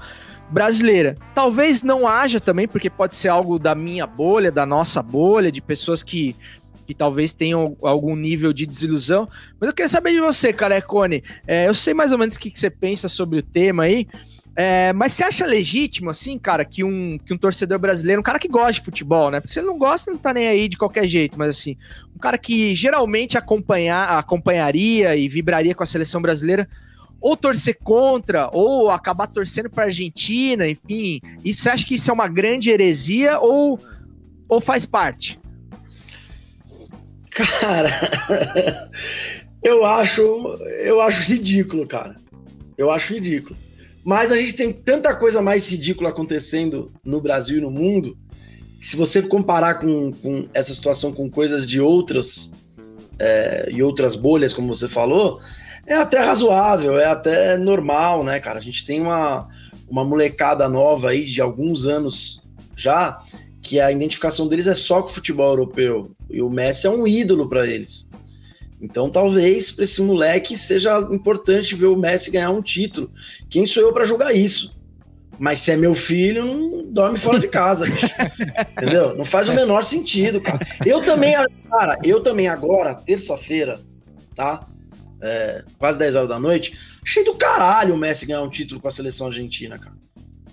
brasileira. Talvez não haja também, porque pode ser algo da minha bolha, da nossa bolha, de pessoas que que talvez tenham algum nível de desilusão. Mas eu queria saber de você, Carecone. É, eu sei mais ou menos o que, que você pensa sobre o tema aí. É, mas você acha legítimo, assim, cara, que um, que um torcedor brasileiro, um cara que gosta de futebol, né? Porque se ele não gosta, não tá nem aí de qualquer jeito, mas assim, um cara que geralmente acompanhar, acompanharia e vibraria com a seleção brasileira, ou torcer contra, ou acabar torcendo pra Argentina, enfim. E você acha que isso é uma grande heresia ou, ou faz parte? Cara, <laughs> eu acho, eu acho ridículo, cara. Eu acho ridículo. Mas a gente tem tanta coisa mais ridícula acontecendo no Brasil e no mundo, que se você comparar com, com essa situação com coisas de outras é, e outras bolhas, como você falou, é até razoável, é até normal, né, cara? A gente tem uma, uma molecada nova aí de alguns anos já, que a identificação deles é só com o futebol europeu. E o Messi é um ídolo para eles. Então, talvez para esse moleque seja importante ver o Messi ganhar um título. Quem sou eu para julgar isso? Mas se é meu filho, não dorme fora de casa, bicho. <laughs> Entendeu? Não faz o menor sentido, cara. Eu também, cara, eu também agora, terça-feira, tá? É, quase 10 horas da noite, achei do caralho o Messi ganhar um título com a seleção argentina, cara.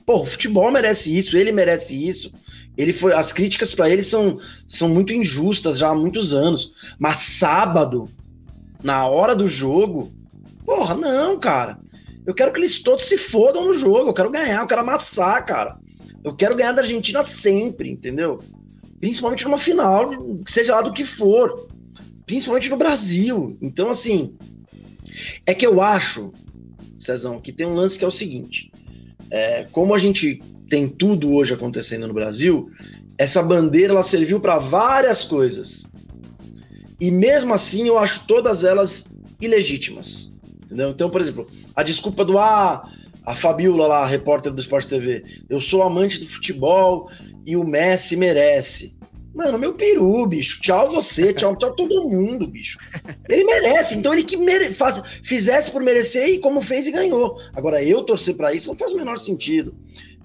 Pô, o futebol merece isso, ele merece isso. Ele foi, as críticas para ele são, são muito injustas já há muitos anos. Mas sábado, na hora do jogo, porra, não, cara. Eu quero que eles todos se fodam no jogo. Eu quero ganhar, eu quero amassar, cara. Eu quero ganhar da Argentina sempre, entendeu? Principalmente numa final, seja lá do que for. Principalmente no Brasil. Então, assim, é que eu acho, Cezão, que tem um lance que é o seguinte: é, como a gente tem tudo hoje acontecendo no Brasil, essa bandeira ela serviu para várias coisas. E mesmo assim eu acho todas elas ilegítimas. Entendeu? Então, por exemplo, a desculpa do ah, a Fabiola lá, a repórter do Esporte TV, eu sou amante do futebol e o Messi merece. Mano, meu peru, bicho. Tchau você, tchau, tchau todo mundo, bicho. Ele merece, então ele que mere... Faz... fizesse por merecer e como fez e ganhou. Agora, eu torcer para isso não faz o menor sentido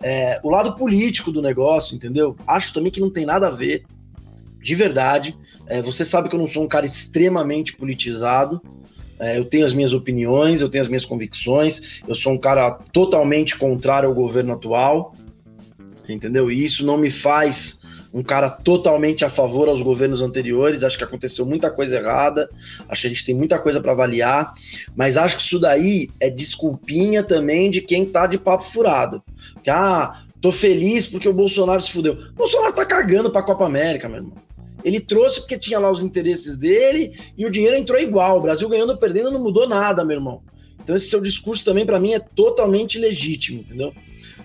é, o lado político do negócio, entendeu? Acho também que não tem nada a ver, de verdade. É, você sabe que eu não sou um cara extremamente politizado. É, eu tenho as minhas opiniões, eu tenho as minhas convicções. Eu sou um cara totalmente contrário ao governo atual, entendeu? E isso não me faz um cara totalmente a favor aos governos anteriores. Acho que aconteceu muita coisa errada, acho que a gente tem muita coisa para avaliar, mas acho que isso daí é desculpinha também de quem tá de papo furado. Que, ah, tô feliz porque o Bolsonaro se fudeu. O Bolsonaro tá cagando pra Copa América, meu irmão. Ele trouxe porque tinha lá os interesses dele e o dinheiro entrou igual. O Brasil ganhando ou perdendo não mudou nada, meu irmão. Então esse seu discurso também para mim é totalmente legítimo, entendeu?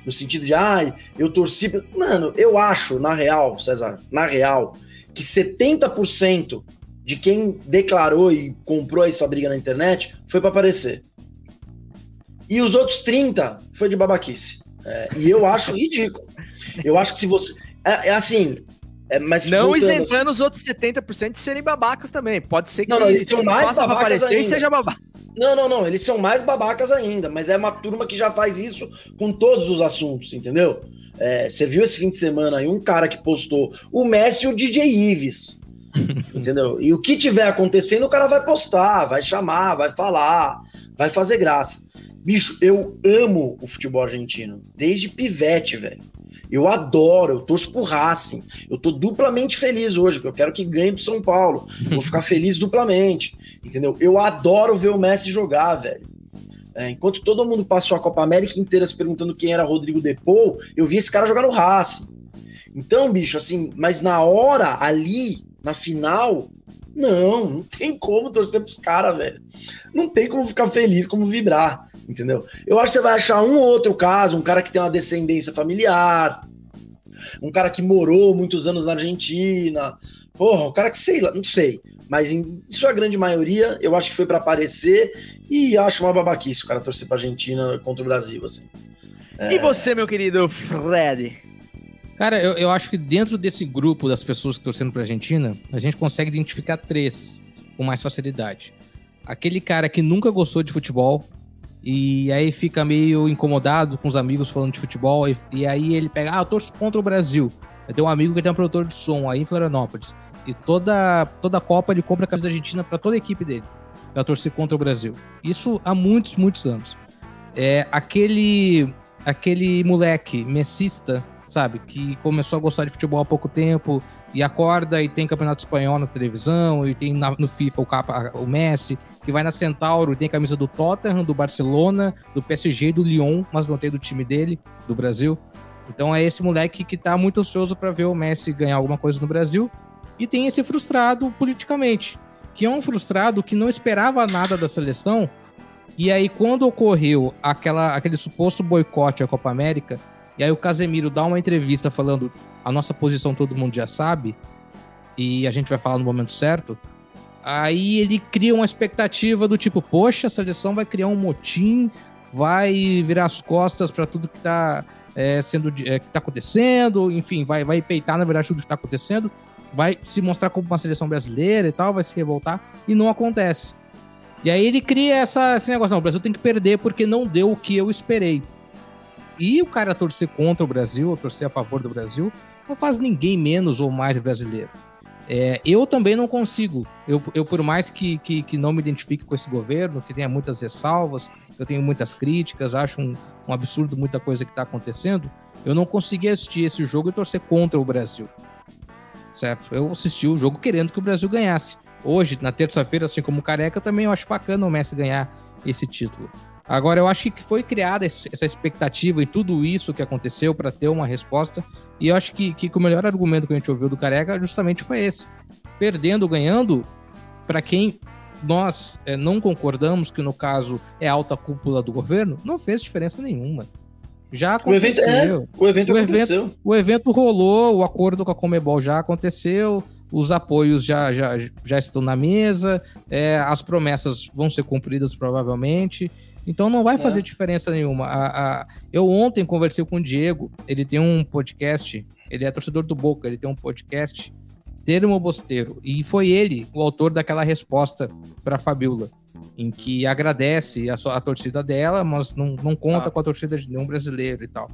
No sentido de, ai, ah, eu torci. Mano, eu acho, na real, César, na real, que 70% de quem declarou e comprou essa briga na internet foi para aparecer. E os outros 30 foi de babaquice. É, e eu acho <laughs> ridículo. Eu acho que se você. É, é assim. É, mas não isentando assim, os outros 70% de serem babacas também. Pode ser que não, não, eles são mais faça pra aparecer ainda. e seja babaca. Não, não, não. Eles são mais babacas ainda, mas é uma turma que já faz isso com todos os assuntos, entendeu? É, você viu esse fim de semana aí um cara que postou o Messi e o DJ Ives. <laughs> entendeu? E o que tiver acontecendo, o cara vai postar, vai chamar, vai falar, vai fazer graça. Bicho, eu amo o futebol argentino, desde pivete, velho. Eu adoro, eu torço pro Racing. Eu tô duplamente feliz hoje, porque eu quero que ganhe do São Paulo. Vou ficar <laughs> feliz duplamente, entendeu? Eu adoro ver o Messi jogar, velho. É, enquanto todo mundo passou a Copa América inteira se perguntando quem era Rodrigo Depou, eu vi esse cara jogar no Racing. Então, bicho, assim, mas na hora, ali, na final, Não, não tem como torcer pros caras, velho. Não tem como ficar feliz, como vibrar, entendeu? Eu acho que você vai achar um ou outro caso, um cara que tem uma descendência familiar, um cara que morou muitos anos na Argentina, porra, um cara que sei lá, não sei. Mas em sua grande maioria, eu acho que foi para aparecer e acho uma babaquice o cara torcer pra Argentina contra o Brasil, assim. E você, meu querido Fred? Cara, eu, eu acho que dentro desse grupo das pessoas torcendo pra Argentina, a gente consegue identificar três com mais facilidade. Aquele cara que nunca gostou de futebol e aí fica meio incomodado com os amigos falando de futebol e, e aí ele pega, ah, eu torço contra o Brasil. Eu tenho um amigo que tem um produtor de som aí em Florianópolis. E toda, toda Copa ele compra a camisa da Argentina para toda a equipe dele. Pra torcer contra o Brasil. Isso há muitos, muitos anos. É aquele aquele moleque messista, sabe, que começou a gostar de futebol há pouco tempo e acorda e tem campeonato espanhol na televisão e tem na, no FIFA o, capa, o Messi, que vai na Centauro e tem camisa do Tottenham, do Barcelona, do PSG e do Lyon, mas não tem do time dele, do Brasil. Então é esse moleque que tá muito ansioso para ver o Messi ganhar alguma coisa no Brasil e tem esse frustrado politicamente, que é um frustrado que não esperava nada da seleção e aí, quando ocorreu aquela, aquele suposto boicote à Copa América, e aí o Casemiro dá uma entrevista falando a nossa posição todo mundo já sabe, e a gente vai falar no momento certo, aí ele cria uma expectativa do tipo, poxa, a seleção vai criar um motim, vai virar as costas para tudo que tá é, sendo é, que tá acontecendo, enfim, vai, vai peitar, na verdade, tudo que tá acontecendo, vai se mostrar como uma seleção brasileira e tal, vai se revoltar, e não acontece. E aí ele cria essa, esse negócio, não, o Brasil tem que perder porque não deu o que eu esperei. E o cara torcer contra o Brasil, ou torcer a favor do Brasil, não faz ninguém menos ou mais brasileiro. É, eu também não consigo. Eu, eu por mais que, que, que, não me identifique com esse governo, que tenha muitas ressalvas, eu tenho muitas críticas, acho um, um absurdo muita coisa que está acontecendo, eu não consegui assistir esse jogo e torcer contra o Brasil. Certo? Eu assisti o jogo querendo que o Brasil ganhasse hoje, na terça-feira, assim como o Careca, também eu acho bacana o Messi ganhar esse título. Agora, eu acho que foi criada essa expectativa e tudo isso que aconteceu para ter uma resposta. E eu acho que, que, o melhor argumento que a gente ouviu do Careca justamente foi esse. Perdendo, ganhando, para quem nós é, não concordamos, que no caso é alta cúpula do governo, não fez diferença nenhuma. Já aconteceu. O evento, é, o evento o aconteceu. Evento, o evento rolou, o acordo com a Comebol já aconteceu, os apoios já, já, já estão na mesa, é, as promessas vão ser cumpridas provavelmente. Então não vai fazer é. diferença nenhuma. A, a, eu ontem conversei com o Diego, ele tem um podcast, ele é torcedor do Boca, ele tem um podcast, Termo Bosteiro, e foi ele o autor daquela resposta para Fabiola, em que agradece a, a torcida dela, mas não, não conta ah. com a torcida de nenhum brasileiro e tal.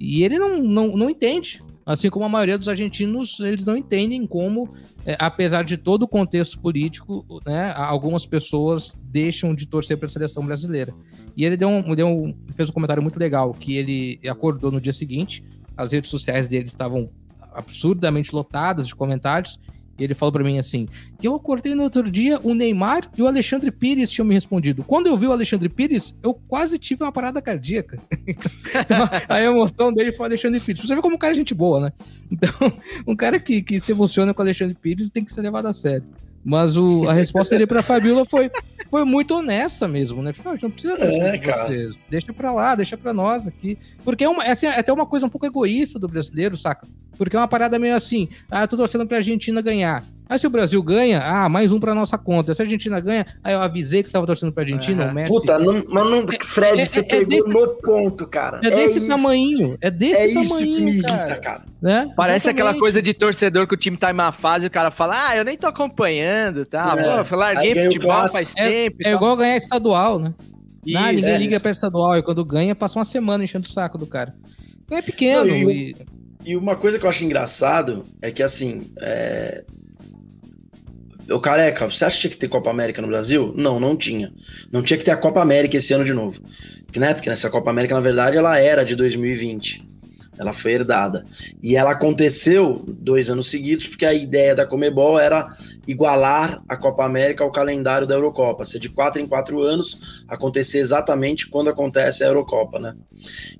E ele não, não, não entende Assim como a maioria dos argentinos, eles não entendem como, é, apesar de todo o contexto político, né, algumas pessoas deixam de torcer para a seleção brasileira. E ele deu um, deu um, fez um comentário muito legal, que ele acordou no dia seguinte, as redes sociais dele estavam absurdamente lotadas de comentários, e ele falou para mim assim: que eu acordei no outro dia, o Neymar e o Alexandre Pires tinham me respondido. Quando eu vi o Alexandre Pires, eu quase tive uma parada cardíaca. <laughs> então, a emoção dele foi o Alexandre Pires. Você vê como um cara é gente boa, né? Então, <laughs> um cara que, que se emociona com o Alexandre Pires tem que ser levado a sério. Mas o, a resposta dele pra Fabiola foi, foi muito honesta mesmo, né? Não, não precisa é, de vocês. Deixa pra lá, deixa pra nós aqui. Porque é, uma, é, assim, é até uma coisa um pouco egoísta do brasileiro, saca? Porque é uma parada meio assim, ah, eu tô torcendo pra Argentina ganhar. Aí se o Brasil ganha, ah, mais um pra nossa conta. Se a Argentina ganha, aí eu avisei que tava torcendo pra Argentina, é. o Messi. Puta, não, mas não, Fred, é, você é, é pegou desse, no ponto, cara. É desse é tamanho. É desse é tamanho. É isso que me irrita, cara. cara. Né? Parece Exatamente. aquela coisa de torcedor que o time tá em uma fase e o cara fala, ah, eu nem tô acompanhando, tá? É. Pô, eu larguei futebol faz tempo. É, igual ganhar estadual, né? Isso, ah, ninguém liga pra estadual. E quando ganha, passa uma semana enchendo o saco do cara. É pequeno. Não, e, e... e, uma coisa que eu acho engraçado é que, assim, é, careca, você acha que tinha que ter Copa América no Brasil? Não, não tinha. Não tinha que ter a Copa América esse ano de novo. Né? Porque nessa Copa América, na verdade, ela era de 2020. Ela foi herdada. E ela aconteceu dois anos seguidos, porque a ideia da Comebol era igualar a Copa América ao calendário da Eurocopa. Ser de quatro em quatro anos, acontecer exatamente quando acontece a Eurocopa, né?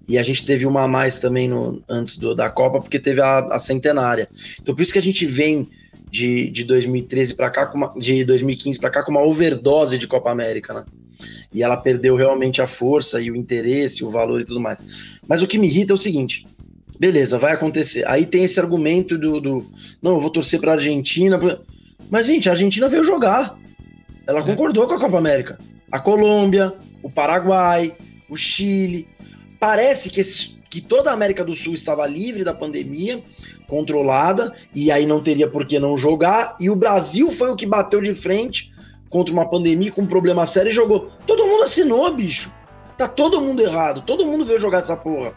E a gente teve uma a mais também no, antes do, da Copa, porque teve a, a centenária. Então por isso que a gente vem de, de 2013 para cá, uma, de 2015 para cá, com uma overdose de Copa América, né? E ela perdeu realmente a força e o interesse, o valor e tudo mais. Mas o que me irrita é o seguinte: beleza, vai acontecer. Aí tem esse argumento do, do não, eu vou torcer para a Argentina. Pra... Mas, gente, a Argentina veio jogar. Ela É. concordou com a Copa América. A Colômbia, o Paraguai, o Chile. Parece que, esses, que toda a América do Sul estava livre da pandemia, controlada, e aí não teria por que não jogar. E o Brasil foi o que bateu de frente contra uma pandemia com um problema sério e jogou. Todo mundo assinou, bicho. Tá todo mundo errado. Todo mundo veio jogar essa porra.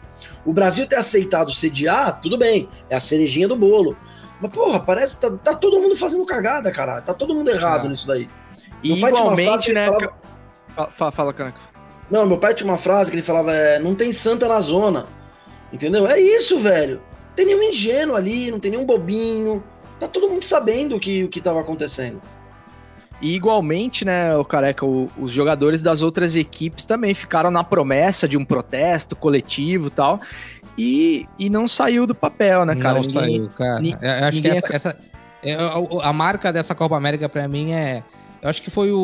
O Brasil ter aceitado sediar, tudo bem. É a cerejinha do bolo. Mas, porra, parece que tá, tá todo mundo fazendo cagada, cara. Tá todo mundo errado É. nisso daí. E Meu pai tinha uma frase igualmente, que ele né? falava- Fala, fala. Não, meu pai tinha uma frase que ele falava: é, não tem santa na zona. Entendeu? É isso, velho. Não tem nenhum ingênuo ali, não tem nenhum bobinho. Tá todo mundo sabendo o que, o que tava acontecendo. E igualmente, né, o careca, o- os jogadores das outras equipes também ficaram na promessa de um protesto coletivo e tal. E, e não saiu do papel, né, cara? não Ninguém- saiu, cara. ni- Eu acho que essa, essa- é, a, a marca dessa Copa América pra mim é. Eu acho que foi o,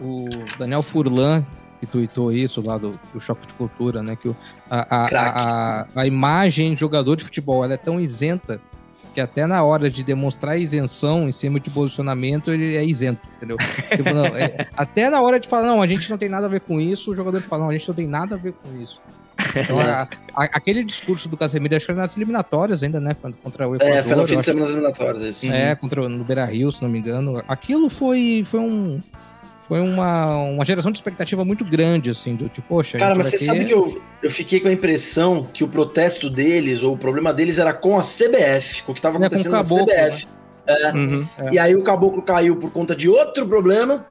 o- o Daniel Furlan que tuitou isso lá do, do Choque de Cultura, né? Que o- a, a, a, a imagem de jogador de futebol ela é tão isenta que até na hora de demonstrar isenção em cima de posicionamento ele é isento, entendeu? Tipo, não, é- <laughs> até na hora de falar, não, a gente não tem nada a ver com isso, o jogador fala, não, a gente não tem nada a ver com isso. Então, <laughs> a- a- aquele discurso do Casemiro, acho que era nas eliminatórias ainda, né? Contra o Equador. É, foi no fim de semana das eliminatórias, isso. é, contra no Beira Rio, se não me engano. Aquilo foi, foi um. Foi uma, uma geração de expectativa muito grande, assim, do tipo, poxa. Cara, mas você ter- sabe que eu, eu fiquei com a impressão que o protesto deles, ou o problema deles, era com a CBF, com o que estava É, o acontecendo na Caboclo, CBF. Uhum. É. E aí o caboclo caiu por conta de outro problema.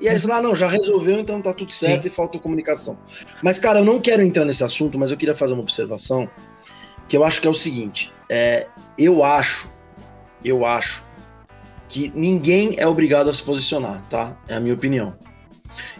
E aí eles falaram, ah, não, já resolveu, então tá tudo certo e faltou comunicação. Mas, cara, eu não quero entrar nesse assunto, mas eu queria fazer uma observação que eu acho que é o seguinte. É, eu acho, eu acho que ninguém é obrigado a se posicionar, tá? É a minha opinião.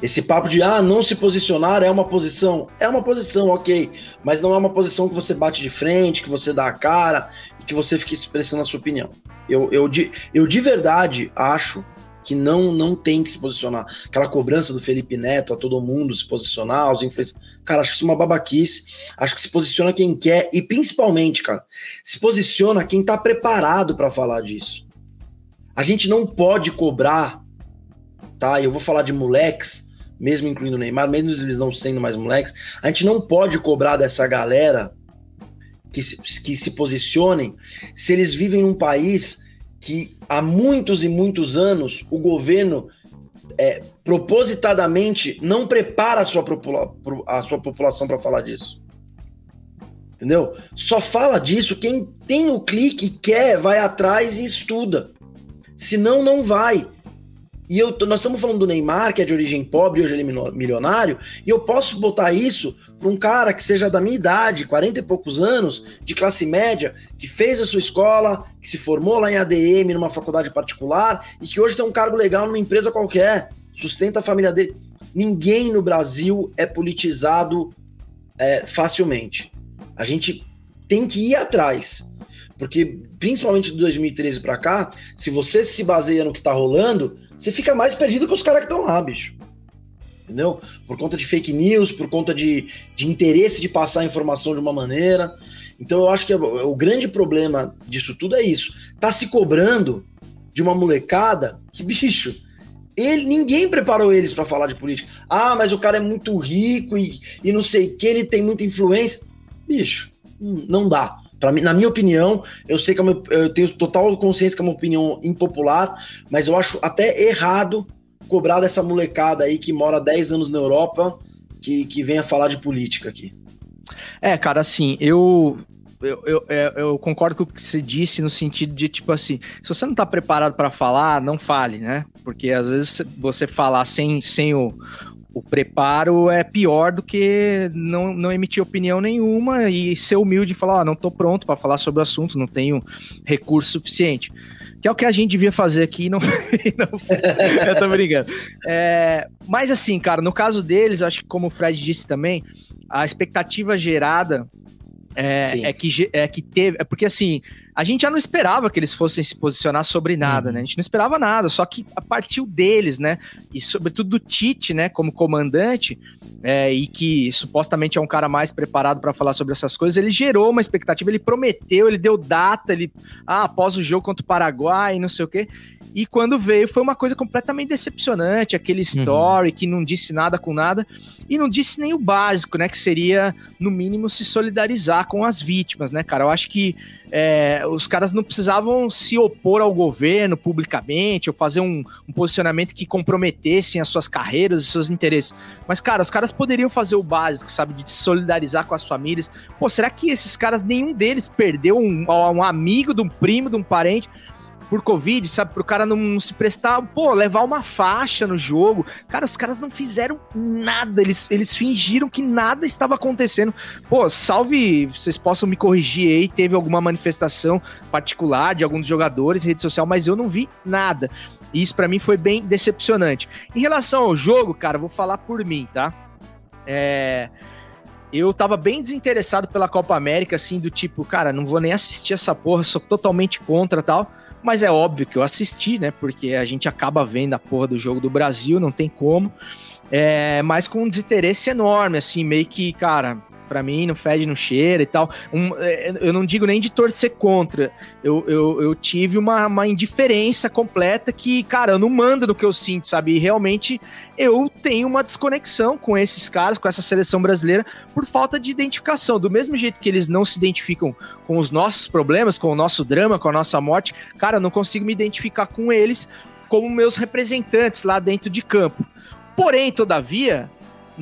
Esse papo de, ah, não se posicionar é uma posição. É uma posição, ok. Mas não é uma posição que você bate de frente, que você dá a cara e que você fica expressando a sua opinião. Eu, eu, de, eu de verdade acho que não, não tem que se posicionar. Aquela cobrança do Felipe Neto a todo mundo se posicionar, os influencers. Cara, acho isso uma babaquice. Acho que se posiciona quem quer e principalmente, cara, se posiciona quem tá preparado para falar disso. A gente não pode cobrar, tá? Eu vou falar de moleques, mesmo incluindo o Neymar, mesmo eles não sendo mais moleques, a gente não pode cobrar dessa galera que se, que se posicionem se eles vivem num país que há muitos e muitos anos o governo é, propositadamente não prepara a sua, a sua população para falar disso. Entendeu? Só fala disso quem tem o clique, quer, vai atrás e estuda. Senão, não vai. E eu, nós estamos falando do Neymar, que é de origem pobre hoje ele é milionário, e eu posso botar isso para um cara que seja da minha idade, 40 e poucos anos, de classe média, que fez a sua escola, que se formou lá em ADM, numa faculdade particular, e que hoje tem um cargo legal numa empresa qualquer, sustenta a família dele. Ninguém no Brasil é politizado é, facilmente. A gente tem que ir atrás. Porque, principalmente de 2013 para cá, se você se baseia no que tá rolando, você fica mais perdido que os caras que estão lá, bicho. Entendeu? Por conta de fake news, por conta de, de interesse de passar a informação de uma maneira. Então eu acho que o, grande problema disso tudo é isso. Tá se cobrando de uma molecada que, bicho, ele, ninguém preparou eles para falar de política. Ah, mas o cara é muito rico e, e não sei o que, ele tem muita influência. Bicho, hum, não dá. Pra mim, na minha opinião, eu sei que eu tenho total consciência que é uma opinião impopular, mas eu acho até errado cobrar dessa molecada aí que mora 10 anos na Europa que, que venha falar de política aqui. É, cara, assim, eu, eu, eu, é, eu concordo com o que você disse no sentido de, tipo assim, se você não tá preparado pra falar, não fale, né? Porque às vezes você falar sem, sem o, o preparo é pior do que não, não emitir opinião nenhuma e ser humilde e falar, ó, não tô pronto pra falar sobre o assunto, não tenho recurso suficiente. Que é o que a gente devia fazer aqui e não, <laughs> não. Eu tô brincando. É, mas assim, cara, no caso deles, acho que como o Fred disse também, a expectativa gerada É, é, que, é que teve. É porque assim, a gente já não esperava que eles fossem se posicionar sobre nada, né? A gente não esperava nada, só que a partir deles, né? E sobretudo do Tite, né, como comandante, é, e que supostamente é um cara mais preparado para falar sobre essas coisas, ele gerou uma expectativa, ele prometeu, ele deu data, ele. Ah, após o jogo contra o Paraguai, não sei o quê. E quando veio, foi uma coisa completamente decepcionante, aquele story que não disse nada com nada, e não disse nem o básico, né? Que seria, no mínimo, se solidarizar com as vítimas, né, cara? Eu acho que é, os caras não precisavam se opor ao governo publicamente ou fazer um, um posicionamento que comprometessem as suas carreiras e seus interesses. Mas, cara, os caras poderiam fazer o básico, sabe? De se solidarizar com as famílias. Pô, será que esses caras, nenhum deles perdeu um, um amigo, de um primo, de um parente? Por Covid, sabe? Pro cara não se prestar, pô, levar uma faixa no jogo. Cara, os caras não fizeram nada, eles, eles fingiram que nada estava acontecendo. Pô, salve, vocês possam me corrigir aí, teve alguma manifestação particular de alguns jogadores rede social, mas eu não vi nada. E isso para mim foi bem decepcionante. Em relação ao jogo, cara, vou falar por mim, tá? É eu tava bem desinteressado pela Copa América, assim, do tipo, cara, não vou nem assistir essa porra, sou totalmente contra tal. Mas é óbvio que eu assisti, né? Porque a gente acaba vendo a porra do jogo do Brasil, não tem como. É, mas com um desinteresse enorme, assim, meio que, cara, pra mim não fede, não cheira e tal. Um, é, eu não digo nem de torcer contra. Eu, eu, eu tive uma, uma indiferença completa que, cara, eu não mando no que eu sinto, sabe? E realmente eu tenho uma desconexão com esses caras, com essa seleção brasileira, por falta de identificação. Do mesmo jeito que eles não se identificam com os nossos problemas, com o nosso drama, com a nossa morte, cara, eu não consigo me identificar com eles como meus representantes lá dentro de campo. Porém, todavia,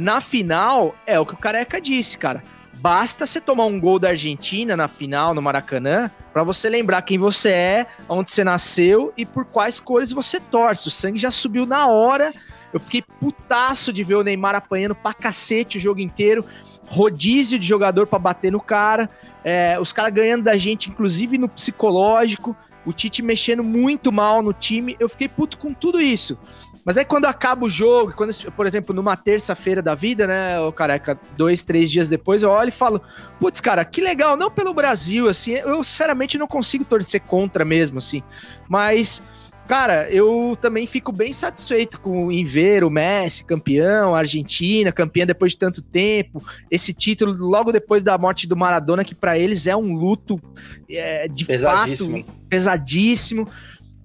na final, é o que o Careca disse, cara. Basta você tomar um gol da Argentina na final, no Maracanã, para você lembrar quem você é, onde você nasceu e por quais cores você torce. O sangue já subiu na hora. Eu fiquei putaço de ver o Neymar apanhando pra cacete o jogo inteiro. Rodízio de jogador para bater no cara. É, os caras ganhando da gente, inclusive no psicológico. O Tite mexendo muito mal no time. Eu fiquei puto com tudo isso. Mas aí quando acaba o jogo, quando, por exemplo, numa terça-feira da vida, né, o careca, dois, três dias depois, eu olho e falo, putz, cara, que legal, não pelo Brasil, assim, eu sinceramente não consigo torcer contra mesmo, assim, mas, cara, eu também fico bem satisfeito com, em ver o Messi campeão, a Argentina campeã depois de tanto tempo, esse título logo depois da morte do Maradona, que para eles é um luto é, de Pesadíssimo. fato pesadíssimo.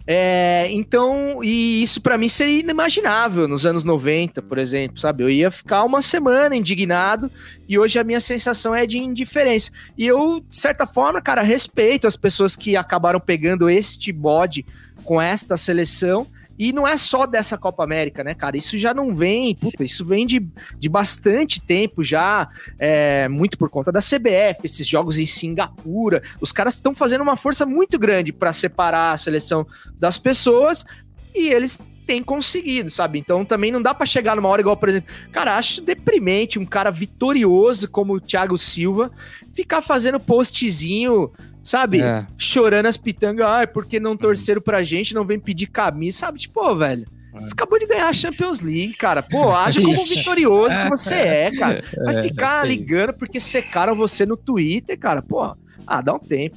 É, então, e isso para mim seria inimaginável nos anos 90, por exemplo, sabe? Eu ia ficar uma semana indignado e hoje a minha sensação é de indiferença. E eu, de certa forma, cara, respeito as pessoas que acabaram pegando este bode com esta seleção. E não é só dessa Copa América, né, cara? Isso já não vem, puta, isso vem de, de bastante tempo já, é, muito por conta da CBF, esses jogos em Singapura. Os caras estão fazendo uma força muito grande para separar a seleção das pessoas e eles têm conseguido, sabe? Então também não dá para chegar numa hora igual, por exemplo, cara, acho deprimente um cara vitorioso como o Thiago Silva ficar fazendo postzinho sabe? É. Chorando as pitangas, ai, porque não torceram pra gente, não vem pedir camisa, sabe? Tipo, pô, velho. Você acabou de ganhar a Champions League, cara. Pô, age como vitorioso que você é, cara. Vai É, ficar sim. ligando porque secaram você no Twitter, cara. Pô, ah, dá um tempo.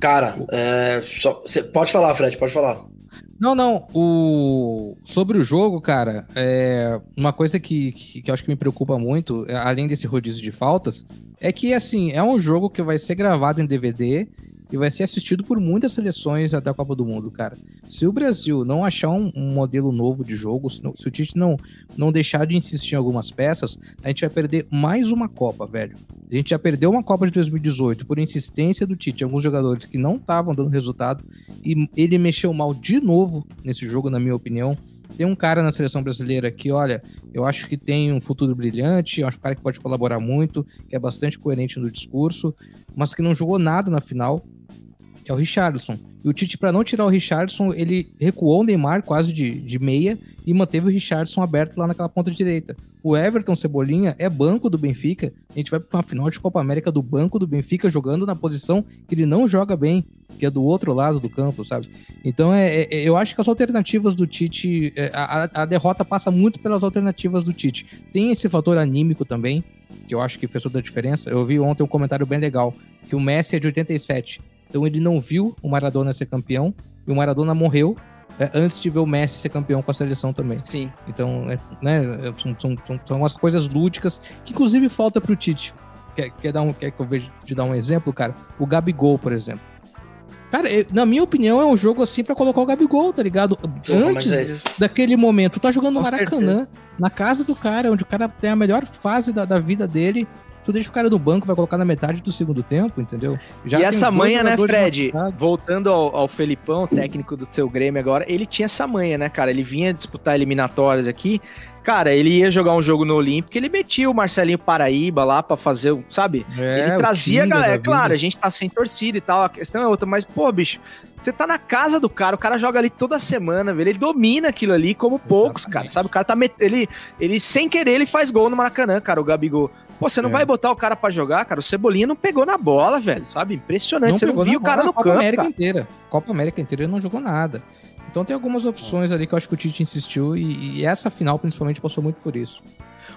Cara, é, só- cê- pode falar, Fred, pode falar. Não, não. O... Sobre o jogo, cara, é... uma coisa que, que, que eu acho que me preocupa muito, é, além desse rodízio de faltas, é que, assim, é um jogo que vai ser gravado em DVD e vai ser assistido por muitas seleções até a Copa do Mundo, cara. Se o Brasil não achar um, um modelo novo de jogo, se, não- se o Tite não, não deixar de insistir em algumas peças, a gente vai perder mais uma Copa, velho. A gente já perdeu uma Copa de 2018 por insistência do Tite, alguns jogadores que não estavam dando resultado, e ele mexeu mal de novo nesse jogo, na minha opinião. Tem um cara na seleção brasileira que, olha, eu acho que tem um futuro brilhante, eu acho um cara que pode colaborar muito, que é bastante coerente no discurso, mas que não jogou nada na final, é o Richardson. E o Tite, para não tirar o Richardson, ele recuou o Neymar quase de, de meia e manteve o Richardson aberto lá naquela ponta direita. O Everton Cebolinha é banco do Benfica. A gente vai para uma final de Copa América do banco do Benfica jogando na posição que ele não joga bem, que é do outro lado do campo, sabe? Então é, é- eu acho que as alternativas do Tite, é, a, a- a derrota passa muito pelas alternativas do Tite. Tem esse fator anímico também, que eu acho que fez toda a diferença. Eu vi ontem um comentário bem legal, que o Messi é de 87. Então ele não viu o Maradona ser campeão, e o Maradona morreu é, antes de ver o Messi ser campeão com a seleção também. Sim. Então, é, né, são, são, são, são umas coisas lúdicas que inclusive falta pro Tite. Quer, quer, dar um, quer que eu veja te dar um exemplo, cara? O Gabigol, por exemplo. Cara, na minha opinião, é um jogo assim pra colocar o Gabigol, tá ligado? Mas Antes é daquele momento, tu tá jogando no Maracanã, na casa do cara, onde o cara tem a melhor fase da, da vida dele. Tu deixa o cara no banco, vai colocar na metade do segundo tempo, entendeu? Já e essa manha, né, Fred? Voltando ao, ao Felipão, técnico do seu Grêmio agora, ele tinha essa manha, né, cara? Ele vinha disputar eliminatórias aqui. Cara, ele ia jogar um jogo no Olímpico, ele metia o Marcelinho Paraíba lá pra fazer, o- sabe? É, ele trazia, Tinga galera. É claro, a gente tá sem torcida e tal, a questão é outra, mas, pô, bicho, você tá na casa do cara, o cara joga ali toda semana, velho. Ele domina aquilo ali como poucos, Exatamente. cara. Sabe? O cara tá met... ele, ele, sem querer, ele faz gol no Maracanã, cara, o Gabigol. Pô, você não É. vai botar o cara pra jogar, cara? O Cebolinha não pegou na bola, velho, sabe? Impressionante. você não viu o cara no Copa campo, América cara. inteira. Copa América inteira ele não jogou nada. Então tem algumas opções ali que eu acho que o Tite insistiu e, e essa final principalmente passou muito por isso.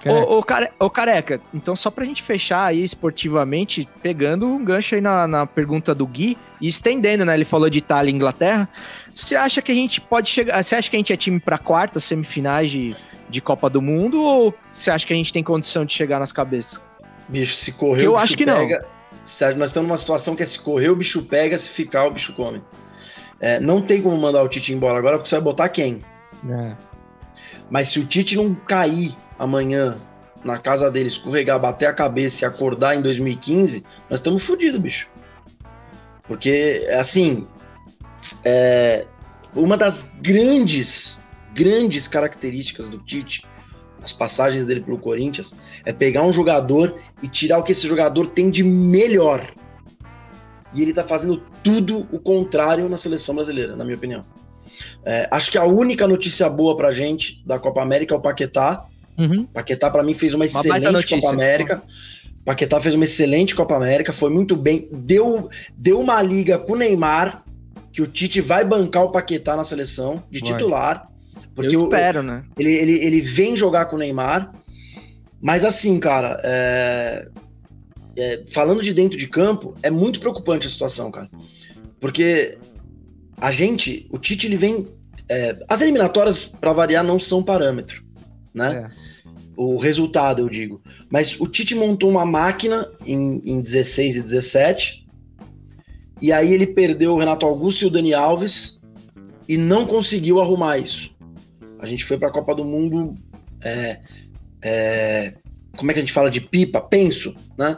Cara, Ô, ô, care... ô, Careca, então só pra gente fechar aí esportivamente, pegando um gancho aí na, na pergunta do Gui e estendendo, né? Ele falou de Itália e Inglaterra. Você acha que a gente pode chegar. Você acha que a gente é time pra quartas semifinais de, de Copa do Mundo ou você acha que a gente tem condição de chegar nas cabeças? Bicho, se correr, eu o bicho acho que não. pega. Sério, nós estamos numa situação que é se correr, o bicho pega, se ficar, o bicho come. É, não tem como mandar o Tite embora agora, porque você vai botar quem? é. Mas se o Tite não cair amanhã na casa dele, escorregar, bater a cabeça e acordar em 2015, nós estamos fodidos, bicho. Porque, assim, é, uma das grandes, grandes características do Tite, nas passagens dele pelo Corinthians, é pegar um jogador e tirar o que esse jogador tem de melhor. E ele tá fazendo tudo o contrário na seleção brasileira, na minha opinião. É, acho que a única notícia boa pra gente da Copa América é o Paquetá. Uhum. Paquetá, pra mim, fez uma baita excelente notícia. Copa América. Paquetá fez uma excelente Copa América, foi muito bem. Deu, deu uma liga com o Neymar, que o Tite vai bancar o Paquetá na seleção, de Vai. titular. Porque Eu o- espero, né? ele, ele, ele vem jogar com o Neymar. Mas assim, cara, é- é, falando de dentro de campo, é muito preocupante a situação, cara. Porque a gente, o Tite, ele vem. é, as eliminatórias, pra variar, não são parâmetro, né? É. O resultado, eu digo. Mas o Tite montou uma máquina em, em 16 e 17. E aí ele perdeu o Renato Augusto e o Dani Alves e não conseguiu arrumar isso. A gente foi para a Copa do Mundo. é, é, como é que a gente fala de pipa? Penso, né?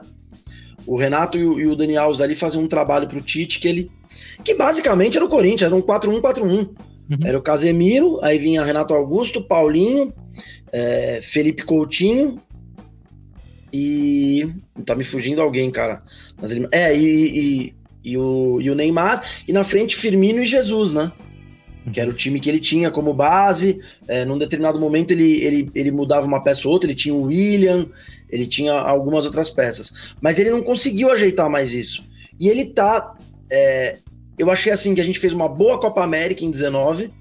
O Renato e o, e o Dani Alves ali faziam um trabalho pro Tite que ele. Que basicamente era o Corinthians, era um 4-1-4-1. Uhum. Era o Casemiro, aí vinha Renato Augusto, Paulinho, é, Felipe Coutinho e. Tá me fugindo alguém, cara. Nas elim- É, e, e, e o, e o Neymar, e na frente Firmino e Jesus, né? Que era o time que ele tinha como base. É, num determinado momento ele, ele, ele mudava uma peça ou outra, ele tinha o William, ele tinha algumas outras peças. Mas ele não conseguiu ajeitar mais isso. E ele tá. é, eu achei assim que a gente fez uma boa Copa América em 19.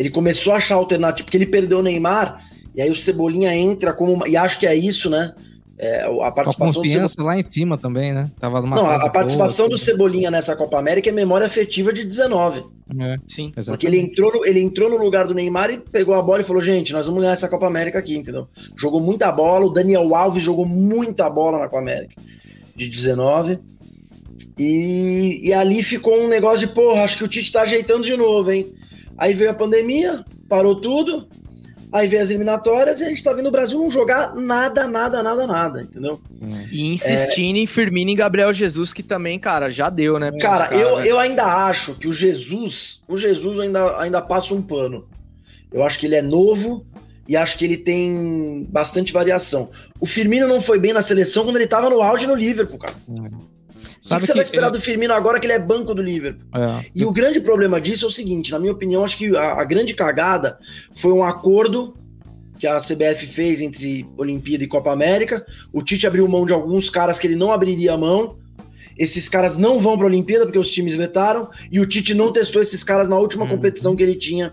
Ele começou a achar alternativa, porque ele perdeu o Neymar, e aí o Cebolinha entra como. uma- E acho que é isso, né? É, a Com a participação do Cebolinha. confiança lá em cima também, né? Tava numa Não, a, participação boa, do Cebolinha nessa Copa América é memória afetiva de 19. É, Sim. Porque exatamente. ele entrou, no, ele entrou no lugar do Neymar e pegou a bola e falou: gente, nós vamos ganhar essa Copa América aqui, entendeu? Jogou muita bola, o Daniel Alves jogou muita bola na Copa América de 19. E, e ali ficou um negócio de, porra, acho que o Tite tá ajeitando de novo, hein? Aí veio a pandemia, parou tudo. Aí veio as eliminatórias e a gente tá vendo o Brasil não jogar nada, nada, nada, nada, entendeu? E insistindo em Firmino e Gabriel Jesus, que também, cara, já deu, né? Cara, caras, eu, né? eu ainda acho que o Jesus, o Jesus ainda, ainda passa um pano. Eu acho que ele é novo e acho que ele tem bastante variação. O Firmino não foi bem na seleção quando ele tava no auge no Liverpool, cara. O que, Sabe que você vai esperar do Firmino agora que ele é banco do Liverpool? é, E o grande problema disso é o seguinte, na minha opinião, acho que a, a grande cagada foi um acordo que a CBF fez entre Olimpíada e Copa América. O Tite abriu mão de alguns caras que ele não abriria mão. Esses caras não vão para a Olimpíada porque os times vetaram. E o Tite não testou esses caras na última Uhum. competição que ele tinha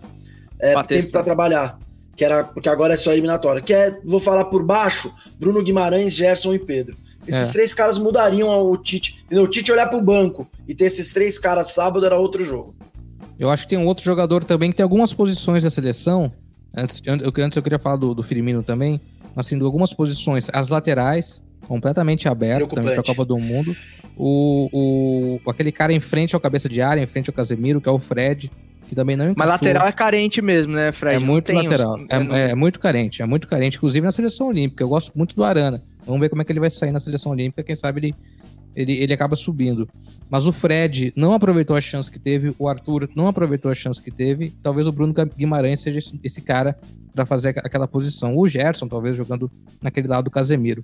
é, Pra tempo para trabalhar. Que era, porque agora é só eliminatória. Que é, vou falar por baixo, Bruno Guimarães, Gerson e Pedro. Esses É. três caras mudariam o Tite. Entendeu? O Tite olhar pro banco e ter esses três caras sábado era outro jogo. Eu acho que tem um outro jogador também que tem algumas posições da seleção. Antes, an- eu, antes eu queria falar do, do Firmino também. Assim, de algumas posições. As laterais, completamente abertas também para a. Copa do Mundo. O, o, aquele cara em frente ao cabeça de área, em frente ao Casemiro, que é o Fred, que também não Mas encaixou. lateral é carente mesmo, né, Fred? É muito tem os- lateral. É, é muito carente, é muito carente, inclusive na seleção olímpica. Eu gosto muito do Arana. Vamos ver como é que ele vai sair na seleção olímpica. Quem sabe ele, ele, ele acaba subindo. Mas o Fred não aproveitou a chance que teve, o Arthur não aproveitou a chance que teve. Talvez o Bruno Guimarães seja esse, cara para fazer aqu- aquela posição. O Gerson, talvez, jogando naquele lado do Casemiro.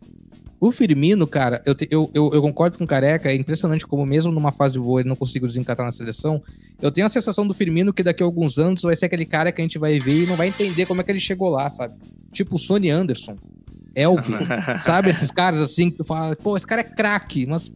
O Firmino, cara, eu, te- eu, eu, eu concordo com o Careca, é impressionante como mesmo numa fase boa ele não conseguiu desencatar na seleção. Eu tenho a sensação do Firmino que daqui a alguns anos vai ser aquele cara que a gente vai ver e não vai entender como é que ele chegou lá, sabe? Tipo o Sony Anderson, Elbe, <laughs> sabe? Esses caras assim que tu fala, pô, esse cara é craque, mas,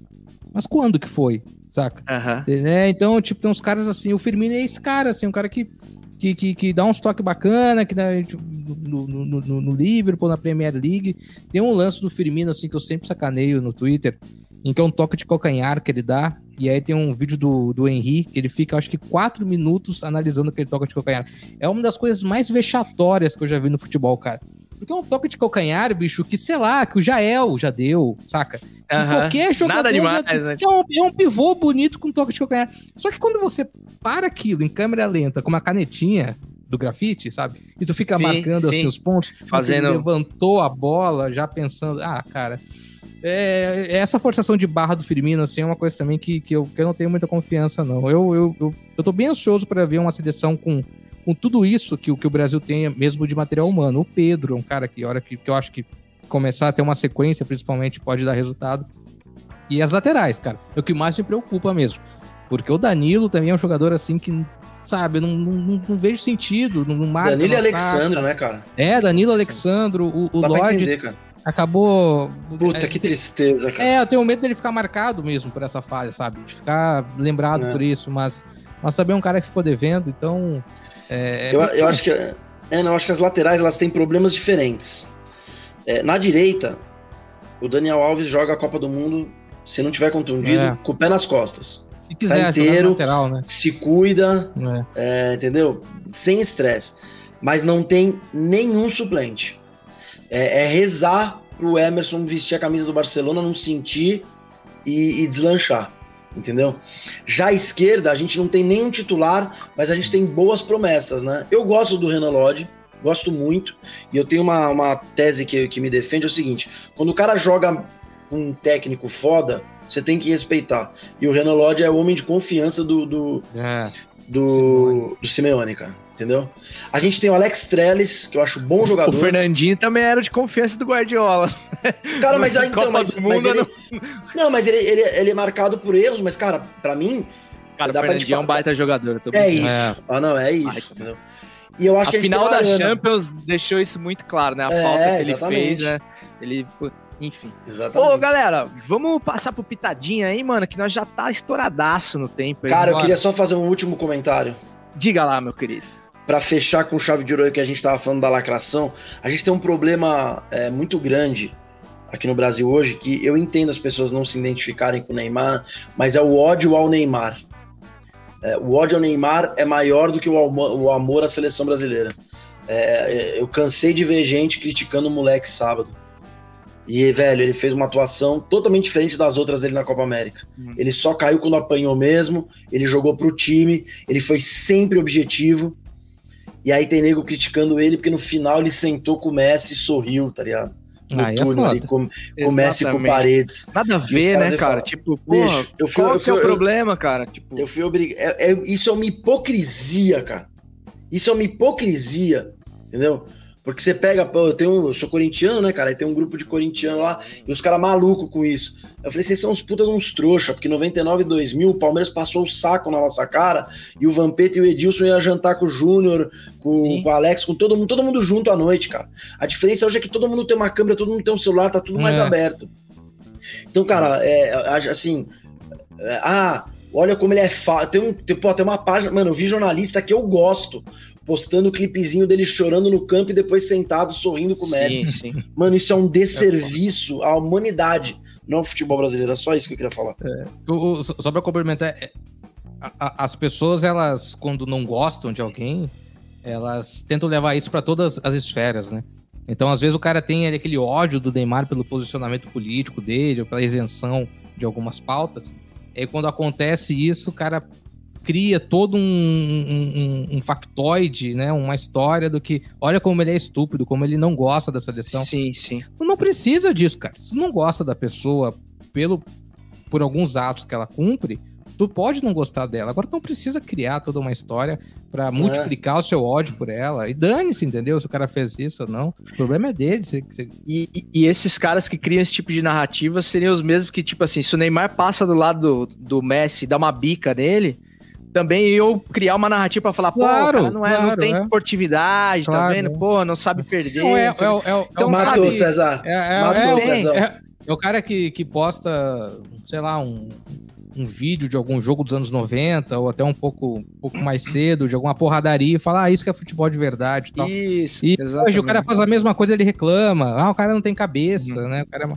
mas quando que foi, saca? Aham. É, então, tipo, tem uns caras assim, o Firmino é esse cara, assim, um cara que, que, que, que dá uns toques bacana, que dá tipo, no, no, no, no Liverpool, na Premier League. Tem um lance do Firmino, assim, que eu sempre sacaneio no Twitter, em que é um toque de calcanhar que ele dá, e aí tem um vídeo do, do Henry, que ele fica, acho que, quatro minutos analisando aquele toque de calcanhar. É uma das coisas mais vexatórias que eu já vi no futebol, cara. Porque é um toque de calcanhar, bicho, que, sei lá, que o Jael já deu, saca? Aham. qualquer jogador Nada demais, já- né? é, um, é um pivô bonito com toque de calcanhar. Só que quando você para aquilo em câmera lenta com uma canetinha do grafite, sabe? E tu fica Sim, marcando assim sim. os pontos, Fazendo- levantou a bola já pensando, ah, cara, é, essa forçação de barra do Firmino, assim, é uma coisa também que, que, eu, que eu não tenho muita confiança, não. Eu, eu, eu, eu tô bem ansioso para ver uma seleção com, com tudo isso que, o- que o Brasil tem, mesmo de material humano. O Pedro é um cara que, hora que, que eu acho que começar a ter uma sequência, principalmente, pode dar resultado. E as laterais, cara, é o que mais me preocupa mesmo. Porque o Danilo também é um jogador assim que, sabe, não, não, não- vejo sentido. Não, marca, Danilo e não. Alexandre, né, cara? É, Danilo Alexandro, o, o Dá Lorde entender, cara. acabou. Puta, é, que tristeza, cara. é, eu tenho medo dele ficar marcado mesmo por essa falha, sabe? De ficar lembrado É. por isso, mas, mas também é um cara que ficou devendo, então. É, Eu, eu acho que é, não, acho que as laterais elas têm problemas diferentes. É, na direita, o Daniel Alves joga a Copa do Mundo se não tiver contundido, É. com o pé nas costas. Se quiser tá inteiro. lateral, né? Se cuida, É. é, entendeu? Sem estresse. Mas não tem nenhum suplente. É, é rezar pro Emerson vestir a camisa do Barcelona, não sentir e, e deslanchar. Entendeu? Já à esquerda, a gente não tem nenhum titular, mas a gente tem boas promessas, né? Eu gosto do Renan Lodge, gosto muito, e eu tenho uma, uma tese que, que me defende: é o seguinte: quando o cara joga um técnico foda, você tem que respeitar. E o Renan Lodge é o homem de confiança do, do, É. do, do Simeone, cara. Entendeu? A gente tem o Alex Trellis, que eu acho bom O jogador. Fernandinho também era de confiança do Guardiola. Cara, mas, <laughs> aí, então, mas, mas ele, não, mas ele, ele, ele é marcado por erros, mas, cara, pra mim, Cara, o Dá pra Fernandinho é um baita jogador. eu tô é isso. É. Ah, não, é isso, Baita. entendeu? E eu acho A que a final da o Arana. Champions deixou isso muito claro, né? A É, falta que ele exatamente. fez, né? Ele, enfim. Exatamente. Ô, galera, vamos passar pro pitadinha aí, mano, que nós já tá estouradaço no tempo. aí. Cara, eu Bora. queria só fazer um último comentário. Diga lá, meu querido. Pra fechar com chave de ouro que a gente tava falando da lacração, a gente tem um problema é, muito grande aqui no Brasil hoje, que eu entendo as pessoas não se identificarem com o Neymar, mas é o ódio ao Neymar. É, o ódio ao Neymar é maior do que o, almo- o amor à seleção brasileira. É, é, eu cansei de ver gente criticando o moleque sábado. E, velho, ele fez uma atuação totalmente diferente das outras dele na Copa América. Uhum. Ele só caiu quando apanhou mesmo, ele jogou pro time, ele foi sempre objetivo. E aí tem nego criticando ele, porque no final ele sentou com o Messi e sorriu, tá ligado? No é túnel ali, foda. com, com o Messi com. Paredes. Nada a ver, né, cara? falam, Tipo, Bicho, eu fui- qual eu que é o fui- eu- problema, cara? Tipo, Eu fui obrigado. É, é- isso é uma hipocrisia, cara. Isso é uma hipocrisia, entendeu? Porque você pega, pô, eu, tenho, eu sou corintiano, né, cara? Aí tem um grupo de corintiano lá e os caras malucos com isso. Eu falei, vocês são uns puta de uns trouxa, porque 99 e 2000 o Palmeiras passou o saco na nossa cara e o Vampeta e o Edilson iam jantar com o Júnior, com, com o Alex, com todo mundo, todo mundo junto à noite, cara. A diferença hoje é que todo mundo tem uma câmera, todo mundo tem um celular, tá tudo mais É. aberto. Então, cara, é, assim, é, ah, olha como ele é fácil. Tem, um, tem, pô, tem uma página, mano, eu vi jornalista que eu gosto postando o clipezinho dele chorando no campo e depois sentado sorrindo com o Messi. Sim, sim. Mano, isso é um desserviço à humanidade, não ao futebol brasileiro. É só isso que eu queria falar. O- o- só pra complementar, é, a- a- as pessoas, elas, quando não gostam de alguém, elas tentam levar isso pra todas as esferas, né? Então, às vezes, o cara tem ali aquele ódio do Neymar pelo posicionamento político dele, ou pela isenção de algumas pautas. E aí, quando acontece isso, o cara cria todo um, um- um- factoide, né? Uma história do que, olha como ele é estúpido, como ele não gosta da seleção. Sim, sim. Tu não precisa disso, cara. Se tu não gosta da pessoa pelo, por alguns atos que ela cumpre, tu pode não gostar dela. Agora tu não precisa criar toda uma história pra multiplicar o seu ódio por ela. E dane-se, entendeu? Se o cara fez isso ou não. O problema é dele. E, e- e esses caras que criam esse tipo de narrativa seriam os mesmos que, tipo assim, se o Neymar passa do lado do, do Messi e dá uma bica nele, também eu criar uma narrativa pra falar, pô, Claro, o cara não, é, não claro, tem é. esportividade, tá Claro, vendo? é. Pô, não sabe perder. Não, é, não é, o o- é, o- é Então, Matou, sabe- César. É, é- Matou, é o- Cezão. é- o cara que, que posta, sei lá, um, um vídeo de algum jogo dos anos 90, ou até um pouco, um pouco mais cedo, de alguma porradaria, e fala, ah, isso que é futebol de verdade e tal. Isso, E exatamente. hoje o cara faz a mesma coisa, ele reclama. Ah, o cara não tem cabeça, Uhum. né? O cara é...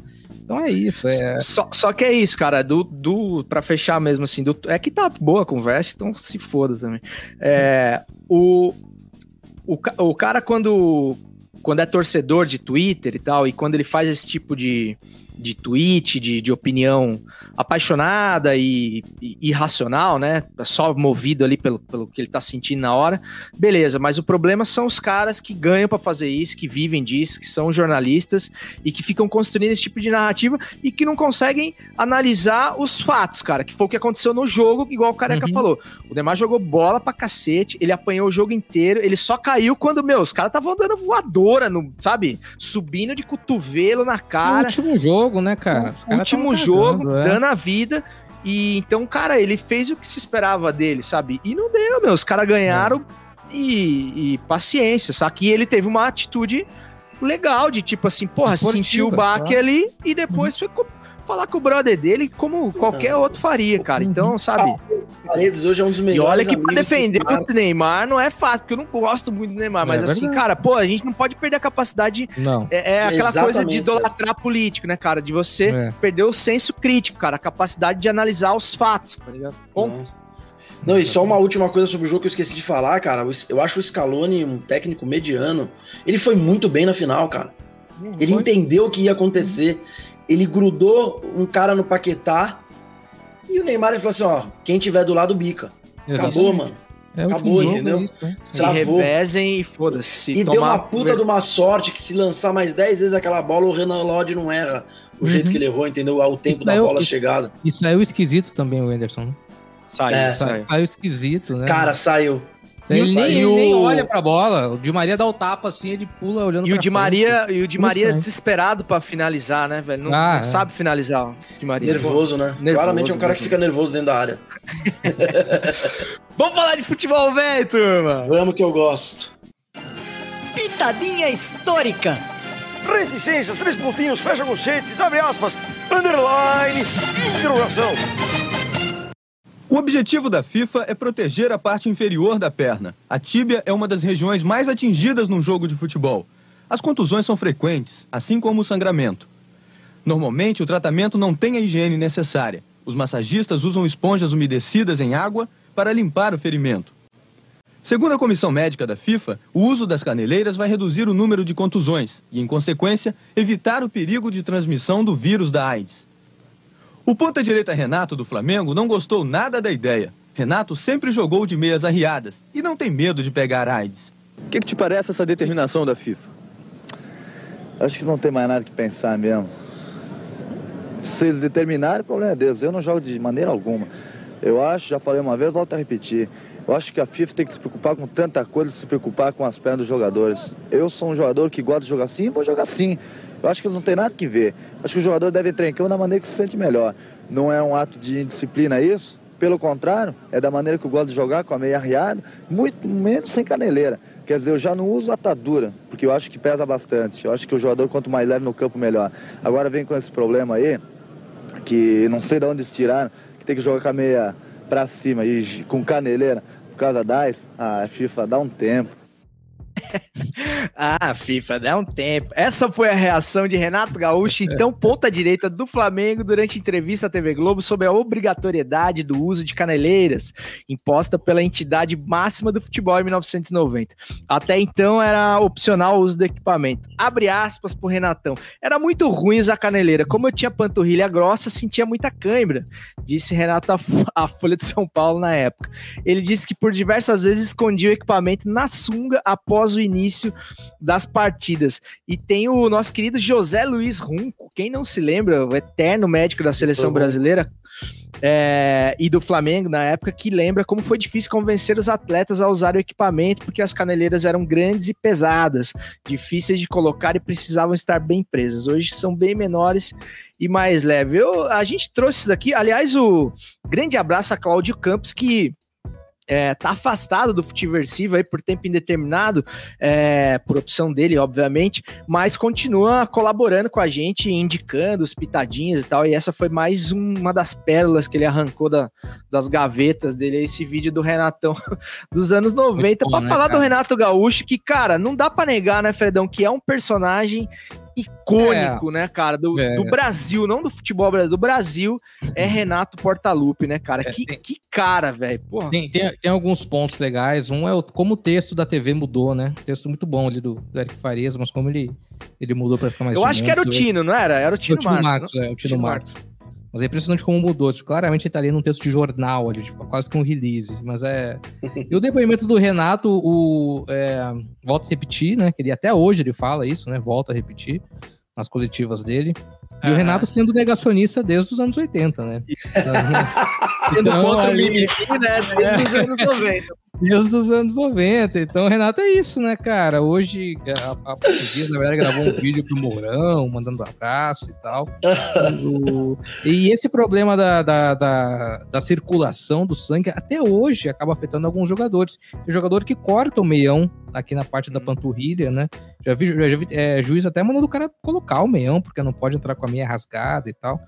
Então é isso. É... Só, só que é isso, cara, do, do, pra fechar mesmo assim, do, é que tá boa a conversa, então se foda também. É, o, o, o cara quando, quando é torcedor de Twitter e tal, e quando ele faz esse tipo de, de tweet, de, de opinião apaixonada e, e irracional, né, só movido ali pelo, pelo que ele tá sentindo na hora, beleza, mas o problema são os caras que ganham pra fazer isso, que vivem disso, que são jornalistas e que ficam construindo esse tipo de narrativa e que não conseguem analisar os fatos, cara, que foi o que aconteceu no jogo, igual o Careca Uhum. falou. O Neymar jogou bola pra cacete, ele apanhou o jogo inteiro, ele só caiu quando, meu, os caras estavam dando voadora, no, sabe? Subindo de cotovelo na cara. último jogo, né, cara? Último jogo, cagando, é. dando a vida. E então, cara, ele fez o que se esperava dele, sabe? E não deu, meu. Os caras ganharam e, e paciência, sabe? E ele teve uma atitude legal de tipo assim, porra, Esportiva, sentiu o baque tá? ali e depois foi co- falar com o brother dele como qualquer outro faria, cara. Então, sabe? Paredes hoje é um dos E melhores. olha que pra defender o Neymar não é fácil, porque eu não gosto muito do Neymar, É mas assim, verdade. cara, pô, a gente não pode perder a capacidade Não. é, é aquela coisa de idolatrar político, né, cara? De você É. perder o senso crítico, cara, a capacidade de analisar os fatos, tá ligado? Ponto. Não, e só uma última coisa sobre o jogo que eu esqueci de falar, cara. Eu acho o Scaloni um técnico mediano. Ele foi muito bem na final, cara. Ele Foi. entendeu o que ia acontecer. Ele grudou um cara no Paquetá. E o Neymar ele falou assim: ó, quem tiver do lado bica. Acabou, mano. É o Acabou, entendeu? é isso, né? Se Travou. revezem e foda-se. E deu uma puta de uma sorte que se lançar mais 10 vezes aquela bola, o Renan Lodge não erra o Uhum. jeito que ele errou, entendeu? O tempo Isso da eu- bola isso- chegada. E saiu esquisito também o Anderson. né? Saiu, É. saiu. Saiu esquisito, né? Cara, saiu. Ele, nem, ele nem olha pra bola. O Di Maria dá o tapa assim, ele pula olhando E o pra Di frente. Maria, e o Di Maria estranho. desesperado pra finalizar, né, velho? Não, Ah, não é. sabe finalizar o Di Maria. Nervoso, né? Nervoso, Claramente é um cara que né? fica nervoso dentro da área. <laughs> Vamos falar de futebol, velho, turma! Vamos que eu gosto. Pitadinha histórica. Reticências, três pontinhos, fecha conchetes, abre aspas, underline, interrogação. O objetivo da FIFA é proteger a parte inferior da perna. A tíbia é uma das regiões mais atingidas num jogo de futebol. As contusões são frequentes, assim como o sangramento. Normalmente, o tratamento não tem a higiene necessária. Os massagistas usam esponjas umedecidas em água para limpar o ferimento. Segundo a comissão médica da FIFA, o uso das caneleiras vai reduzir o número de contusões e, em consequência, evitar o perigo de transmissão do vírus da AIDS. O ponta-direita Renato do Flamengo não gostou nada da ideia. Renato sempre jogou de meias arriadas e não tem medo de pegar AIDS. O que, que te parece essa determinação da FIFA? Acho que não tem mais nada que pensar mesmo. Se eles determinarem, o problema é deles. Eu não jogo de maneira alguma. Eu acho, já falei uma vez, volto a repetir. Eu acho que a FIFA tem que se preocupar com tanta coisa que se preocupar com as pernas dos jogadores. Eu sou um jogador que gosta de jogar assim, vou jogar assim. Eu acho que não tem nada que ver. Acho que o jogador deve entrar em campo da maneira que se sente melhor. Não é um ato de indisciplina isso? Pelo contrário, é da maneira que eu gosto de jogar, com a meia arriada, muito menos sem caneleira. Quer dizer, eu já não uso atadura, porque eu acho que pesa bastante. Eu acho que o jogador, quanto mais leve no campo, melhor. Agora vem com esse problema aí, que não sei de onde eles tiraram, que tem que jogar com a meia pra cima e com caneleira por causa das. Ah, FIFA, dá um tempo. <laughs> ah, FIFA, dá um tempo. Essa foi a reação de Renato Gaúcho, então ponta direita do Flamengo, durante entrevista à TV Globo sobre a obrigatoriedade do uso de caneleiras, imposta pela entidade máxima do futebol em 1990. Até então era opcional o uso do equipamento. Abre aspas pro Renatão. Era muito ruim usar caneleira. Como eu tinha panturrilha grossa, sentia muita cãibra, disse Renato à Folha de São Paulo na época. Ele disse que por diversas vezes escondia o equipamento na sunga após o início das partidas. E tem o nosso querido José Luiz Runco, quem não se lembra, o eterno médico da seleção brasileira é, e do Flamengo na época, que lembra como foi difícil convencer os atletas a usar o equipamento, porque as caneleiras eram grandes e pesadas, difíceis de colocar e precisavam estar bem presas. Hoje são bem menores e mais leves. Eu, a gente trouxe isso daqui, aliás, o grande abraço a Cláudio Campos, que é, tá afastado do futiversivo aí por tempo indeterminado, é, por opção dele, obviamente, mas continua colaborando com a gente, indicando os pitadinhas e tal. E essa foi mais uma das pérolas que ele arrancou da, das gavetas dele, esse vídeo do Renatão <laughs> dos anos 90, para né, falar cara? do Renato Gaúcho, que, cara, não dá para negar, né, Fredão, que é um personagem icônico, é, né, cara, do, é. do, Brasil, não do futebol do Brasil, é Renato Portaluppi, né, cara? É, que, tem, que cara, velho. Tem, tem, tem, alguns pontos legais. Um é o, como o texto da TV mudou, né? Texto muito bom ali do, do Eric Farias, mas como ele, ele mudou para ficar mais. Eu acho que era o Tino, não era? Era o Tino, o Tino Marcos. Marcos é, o Tino, Tino Marcos. Marcos. Mas é impressionante como mudou. Tipo, claramente ele tá ali num texto de jornal ali, tipo, quase que um release. Mas é. e o depoimento do Renato, o. É... Volta a repetir, né? Que ele até hoje ele fala isso, né? Volta a repetir nas coletivas dele. E o Renato sendo negacionista desde os anos 80, né? <laughs> Sendo então, contra ali... o mimimi, né? Desde os anos 90. Desde os anos 90. Então, Renato, é isso, né, cara? Hoje, a, a portuguesa, na verdade, gravou um vídeo pro Mourão, mandando um abraço e tal. o, <laughs> e esse problema da, da, da, da, circulação do sangue, até hoje, acaba afetando alguns jogadores. Tem jogador que corta o meião aqui na parte da uhum. panturrilha, né? Já vi, já vi é, juiz até mandando o cara colocar o meião, porque não pode entrar com a meia rasgada e tal.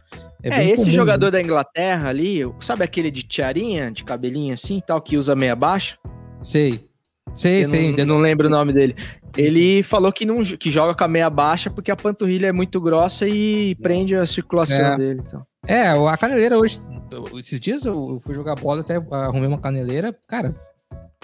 É, é esse comum, jogador né? da Inglaterra ali, sabe aquele de tiarinha, de cabelinho assim tal, que usa meia baixa? Sei. Sei, eu sei. Não, não lembro o nome dele. Ele falou que, não, que joga com a meia baixa porque a panturrilha é muito grossa e prende a circulação é. dele. Então. É, a caneleira hoje. Esses dias eu fui jogar bola, até arrumei uma caneleira. Cara,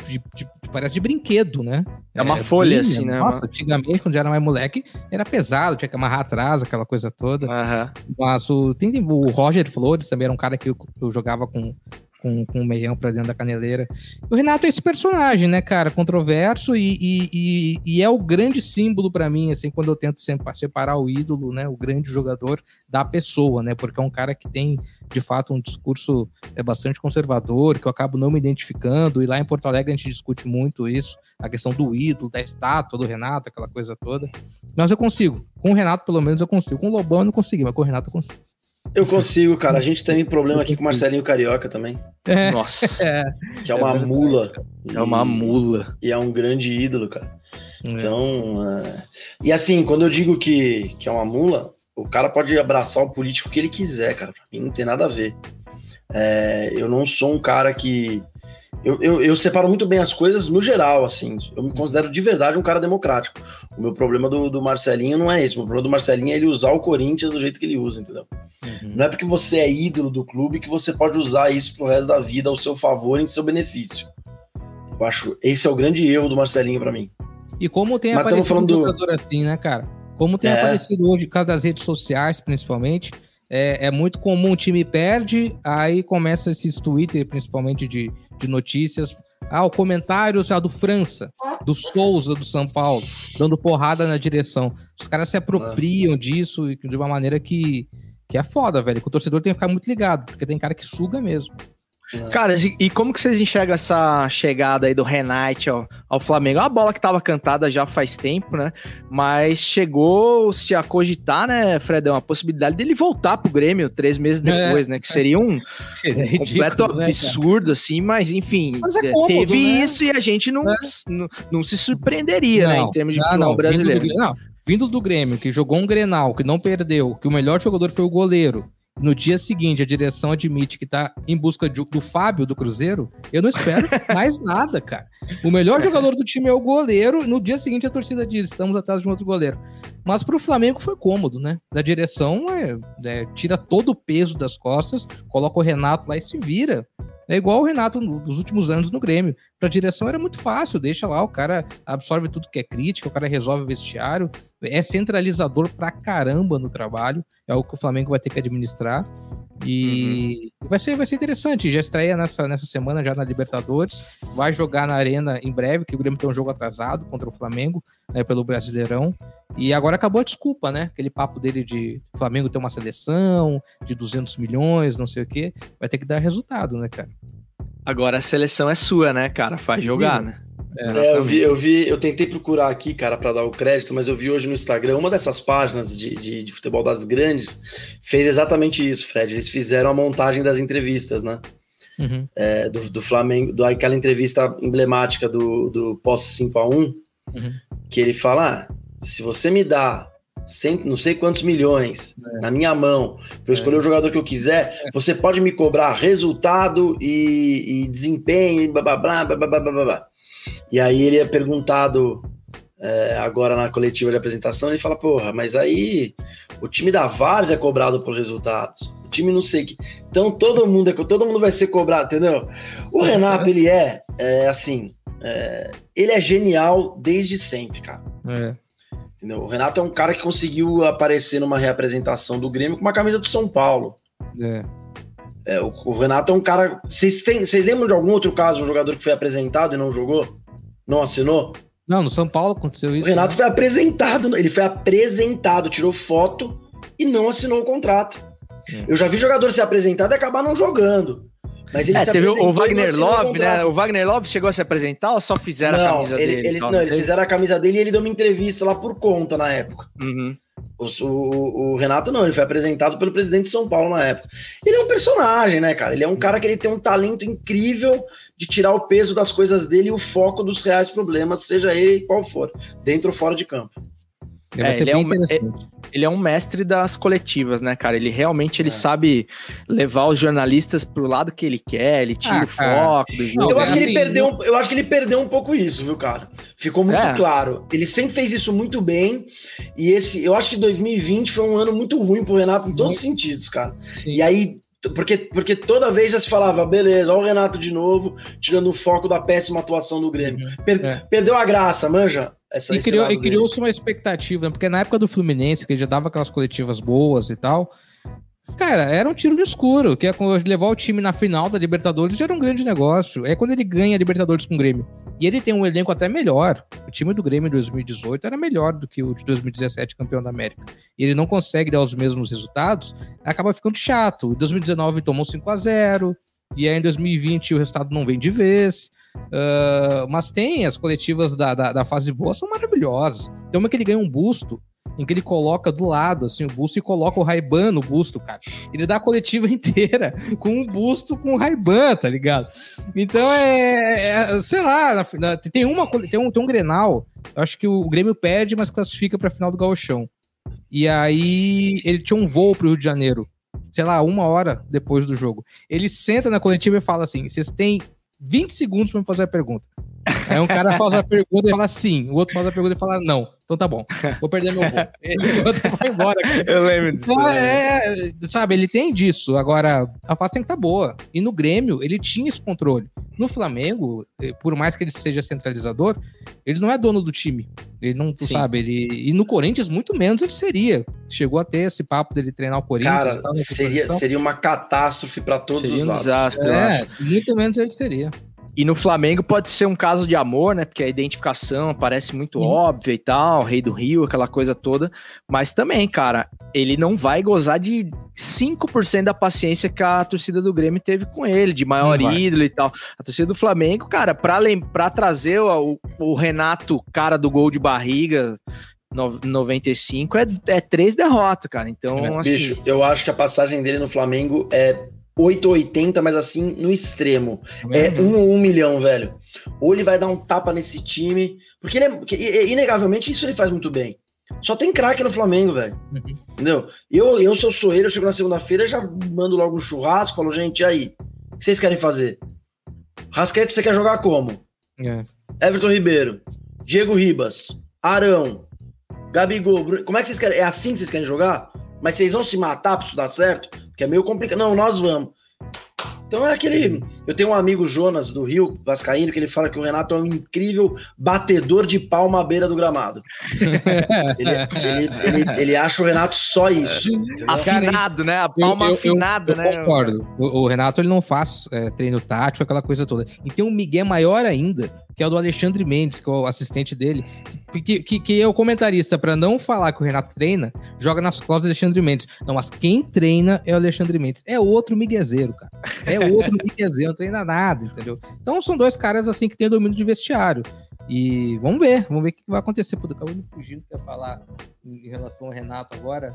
de, de, parece de brinquedo, né? É uma é, folha, assim, né? Nossa, antigamente, quando já era mais moleque, era pesado, tinha que amarrar atrás, aquela coisa toda. Uhum. Mas o, tem, o Roger Flores também era um cara que eu, eu jogava com com, com o meião pra dentro da caneleira. O Renato é esse personagem, né, cara? Controverso e, e, e, e é o grande símbolo para mim, assim, quando eu tento sempre separar o ídolo, né, o grande jogador da pessoa, né? Porque é um cara que tem, de fato, um discurso é bastante conservador, que eu acabo não me identificando, e lá em Porto Alegre a gente discute muito isso, a questão do ídolo, da estátua do Renato, aquela coisa toda. Mas eu consigo. Com o Renato, pelo menos, eu consigo. Com o Lobão eu não consegui, mas com o Renato eu consigo. Eu consigo, cara. A gente tem problema aqui com o Marcelinho Carioca também. É. Nossa. É. <laughs> Que é uma é mula. É uma mula. E é um grande ídolo, cara. É. Então. Uh... E assim, quando eu digo que, que é uma mula, o cara pode abraçar o político que ele quiser, cara. Pra mim não tem nada a ver. É, eu não sou um cara que eu, eu, eu, separo muito bem as coisas no geral, assim. Eu me considero de verdade um cara democrático. O meu problema do, do Marcelinho não é esse. O meu problema do Marcelinho é ele usar o Corinthians do jeito que ele usa, entendeu? Uhum. Não é porque você é ídolo do clube que você pode usar isso pro resto da vida ao seu favor, em seu benefício. Eu acho esse é o grande erro do Marcelinho para mim. E como tem Mas aparecido um jogador do... assim, né, cara? Como tem é. aparecido hoje, por causa das redes sociais, principalmente, é, é, muito comum o time perde, aí começa esses Twitter, principalmente de, de notícias. Ah, o comentário ah, do França, do Souza, do São Paulo, dando porrada na direção. Os caras se apropriam ah. disso de uma maneira que, que é foda, velho. Que o torcedor tem que ficar muito ligado, porque tem cara que suga mesmo. Cara, e, e como que vocês enxergam essa chegada aí do Renate ao, ao Flamengo? É uma bola que tava cantada já faz tempo, né? Mas chegou-se a cogitar, né, Fredão, a possibilidade dele voltar pro Grêmio três meses depois, né? Que seria um, <laughs> Seria um ridículo, completo né, absurdo, assim, mas enfim, Mas é é, cômodo, teve né? isso e a gente não, não, não se surpreenderia, né, em termos de não, futebol não, brasileiro. Do, não, vindo do Grêmio, que jogou um Grenal, que não perdeu, que o melhor jogador foi o goleiro. No dia seguinte, a direção admite que tá em busca de- do Fábio do Cruzeiro. Eu não espero <laughs> mais nada, cara. O melhor jogador do time é o goleiro. No dia seguinte, a torcida diz: estamos atrás de um outro goleiro. Mas pro Flamengo foi cômodo, né? Da direção, é, é, tira todo o peso das costas, coloca o Renato lá e se vira. É igual o Renato no- nos últimos anos no Grêmio. Pra direção era muito fácil, deixa lá, o cara absorve tudo que é crítica, o cara resolve o vestiário, é centralizador pra caramba no trabalho, é o que o Flamengo vai ter que administrar. E vai, ser, vai ser interessante. Já estreia nessa, nessa semana já na Libertadores. Vai jogar na Arena em breve, que o Grêmio tem um jogo atrasado contra o Flamengo, né, pelo Brasileirão. E agora acabou a desculpa, né? Aquele papo dele de Flamengo ter uma seleção de 200 milhões, não sei o quê. Vai ter que dar resultado, né, cara? Agora a seleção é sua, né, cara? Faz jogar, né? É, eu vi, eu vi, eu tentei procurar aqui, cara, para dar o crédito, mas eu vi hoje no Instagram uma dessas páginas de, de, de futebol das grandes fez exatamente isso, Fred. Eles fizeram a montagem das entrevistas, né? Uhum. É, do, do Flamengo, aquela entrevista emblemática do, do pós 5 a 1 Uhum. que ele fala: ah, se você me dá cem, não sei quantos milhões na minha mão para eu escolher o jogador que eu quiser, você pode me cobrar resultado e, e desempenho, blá, blá, blá, blá, blá, blá, blá. E aí ele é perguntado é, agora na coletiva de apresentação, ele fala, porra, mas aí o time da Várzea é cobrado por resultados. O time não sei que. Então todo mundo é todo mundo vai ser cobrado, entendeu? O Renato, ele é, é, assim, é, ele é genial desde sempre, cara. É. Entendeu? O Renato é um cara que conseguiu aparecer numa reapresentação do Grêmio com uma camisa do São Paulo. É. É, o, o Renato é um cara. Vocês lembram de algum outro caso, um jogador que foi apresentado e não jogou? Não assinou? Não, no São Paulo aconteceu O isso. Renato né? foi apresentado, ele foi apresentado, tirou foto e não assinou o contrato. É. Eu já vi jogador ser apresentado e acabar não jogando. Mas ele É, se teve apresentou o Wagner o Love, né? O Wagner Love chegou a se apresentar ou só fizeram a Não, camisa ele- dele? ele- Então, não, eles fizeram a camisa dele e ele deu uma entrevista lá por conta na época. Uhum. O, o- o Renato não, ele foi apresentado pelo presidente de São Paulo na época. Ele é um personagem, né, cara? Ele é um cara que ele tem um talento incrível de tirar o peso das coisas dele e o foco dos reais problemas, seja ele qual for, dentro ou fora de campo. Ele vai É, ser ele é bem um- interessante. Ele é um mestre das coletivas, né, cara? Ele realmente ele sabe levar os jornalistas pro lado que ele quer, ele tira Ah, o foco do jogo. Eu acho, que ele assim, perdeu, um- eu acho que ele perdeu um pouco isso, viu, cara? Ficou muito É. claro. Ele sempre fez isso muito bem. E esse, eu acho que 2020 foi um ano muito ruim pro Renato em todos os sentidos, cara. Sim. E aí, porque, porque toda vez já se falava, beleza, olha o Renato de novo, tirando o foco da péssima atuação do Grêmio. Per- É. Perdeu a graça, manja? Essa, E, criou, e criou-se uma expectativa, né? porque na época do Fluminense, que ele já dava aquelas coletivas boas e tal, cara, era um tiro no escuro, que é levar o time na final da Libertadores já era um grande negócio. É quando ele ganha a Libertadores com o Grêmio. E ele tem um elenco até melhor. O time do Grêmio em 2018 era melhor do que o de 2017, campeão da América. E ele não consegue dar os mesmos resultados, acaba ficando chato. Em 2019 tomou 5 a 0 e aí em 2020 o resultado não vem de vez. Ah, mas tem as coletivas da, da, da fase boa, são maravilhosas. Tem uma que ele ganha um busto, em que ele coloca do lado, assim, o busto e coloca o Ray-Ban no busto, cara. Ele dá a coletiva <laughs> inteira com um busto com o Ray-Ban, tá ligado? Então é, é- sei lá, na- na- tem uma tem um, tem um Grenal, acho que o Grêmio perde, mas classifica pra final do Gauchão. E aí ele tinha um voo pro Rio de Janeiro, sei lá, uma hora depois do jogo. Ele senta na coletiva e fala assim: vocês têm 20 segundos pra me fazer a pergunta. <laughs> Aí um cara faz a pergunta e fala sim, o outro faz a pergunta e fala não. Então tá bom, vou perder meu voo. <laughs> Ele vai embora. cara. Eu lembro disso. Então, né? é, sabe, ele tem disso. Agora, a fase tem que estar boa. E no Grêmio, ele tinha esse controle. No Flamengo, eh, por mais que ele seja centralizador, ele não é dono do time. Ele não, Sim. sabe, ele. E no Corinthians, muito menos ele seria. Chegou a ter esse papo dele treinar o Corinthians. Cara, seria, posição. seria uma catástrofe para todos Seria os um lados. desastre, eu É, acho. muito menos ele seria. E no Flamengo pode ser um caso de amor, né? Porque a identificação parece muito óbvia e tal, Rei do Rio, aquela coisa toda. Mas também, cara, ele não vai gozar de 5% da paciência que a torcida do Grêmio teve com ele, de maior ídolo e tal. A torcida do Flamengo, cara, pra, pra trazer o, o Renato, cara do gol de barriga, 95 é, é três derrotas, cara. Então, É, assim. Bicho, eu acho que a passagem dele no Flamengo é 880, mas assim, no extremo. É um ou um milhão, velho. Ou ele vai dar um tapa nesse time. Porque ele é. porque, inegavelmente, isso ele faz muito bem. Só tem craque no Flamengo, velho. Entendeu? Eu, eu sou soeiro, eu chego na segunda-feira, já mando logo um churrasco, falo, gente, e aí? O que vocês querem fazer? Rasquete, você quer jogar como? É. Everton Ribeiro, Diego Ribas, Arão, Gabigol, Bruno. Como é que vocês querem? É assim que vocês querem jogar? Mas vocês vão se matar pra isso dar certo? Porque é meio complicado. Não, nós vamos. Então é aquele. Eu tenho um amigo Jonas do Rio, Vascaíno, que ele fala que o Renato é um incrível batedor de palma à beira do gramado. <laughs> ele, ele, ele, ele acha o Renato só isso. entendeu? Afinado, né? A palma afinada, eu né? concordo. O, o Renato ele não faz é, treino tático, aquela coisa toda. E tem um migué maior ainda, que é o do Alexandre Mendes, que é o assistente dele, que, que, que é o comentarista, pra não falar que o Renato treina, joga nas costas do Alexandre Mendes. Não, mas quem treina é o Alexandre Mendes. É outro miguezeiro, cara. É outro <laughs> miguezeiro, não treina nada, entendeu? Então são dois caras assim que têm domínio de vestiário. E vamos ver, vamos ver o que vai acontecer. Pô, acabou me fugindo, quer falar em relação ao Renato agora.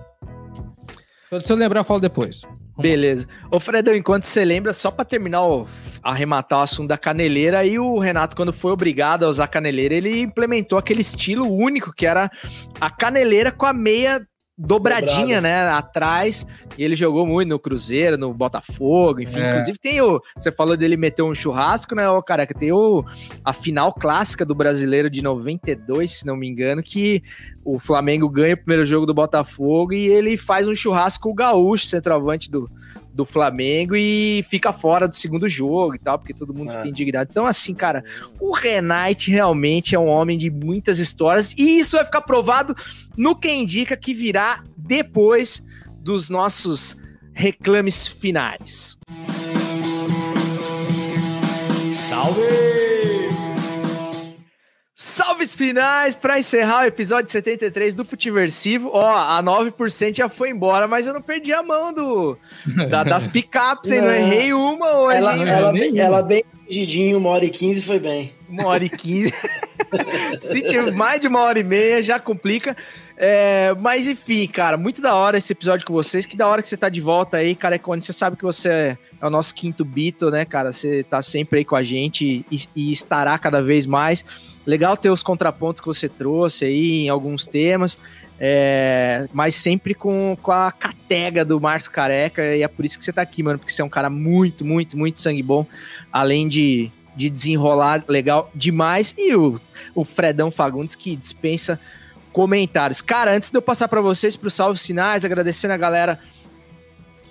Eu- Se eu lembrar, eu falo depois. Beleza. Ô, Fredão, enquanto você lembra, só pra terminar, o, arrematar o assunto da caneleira, aí o Renato, quando foi obrigado a usar caneleira, ele implementou aquele estilo único, que era a caneleira com a meia dobradinha, Dobrada. né, atrás, e ele jogou muito no Cruzeiro, no Botafogo, enfim, É. inclusive tem o, você falou dele meter um churrasco, né, ô careca, tem o, a final clássica do Brasileiro de 92, se não me engano, que o Flamengo ganha o primeiro jogo do Botafogo e ele faz um churrasco gaúcho, centroavante do, do Flamengo, e fica fora do segundo jogo e tal, porque todo mundo fica indignado. Então, assim, cara, o Renate realmente é um homem de muitas histórias, e isso vai ficar provado no que indica que virá depois dos nossos reclames finais. Salve! Salves finais para encerrar o episódio 73 do Futiversivo. Ó, a 9% já foi embora, mas eu não perdi a mão do, da- das picapes, hein? <laughs> Não Não. errei uma hoje. Ela, hein? ela, bem- ela bem uma hora e quinze foi bem. Uma hora e quinze. <laughs> Se tiver mais de uma hora e meia, já complica. É, mas enfim, cara, muito da hora esse episódio com vocês. Que da hora que você tá de volta aí, Carecone. Você sabe que você é, o nosso quinto Beatle, né, cara? Você tá sempre aí com a gente e, e estará cada vez mais. Legal ter os contrapontos que você trouxe aí em alguns temas. é, mas sempre com, com a catega do Márcio Careca, e é por isso que você tá aqui, mano, porque você é um cara muito, muito, muito sangue bom, além de, de desenrolar legal demais, e o, o Fredão Fagundes que dispensa comentários. Cara, antes de eu passar para vocês para os salve sinais, agradecendo a galera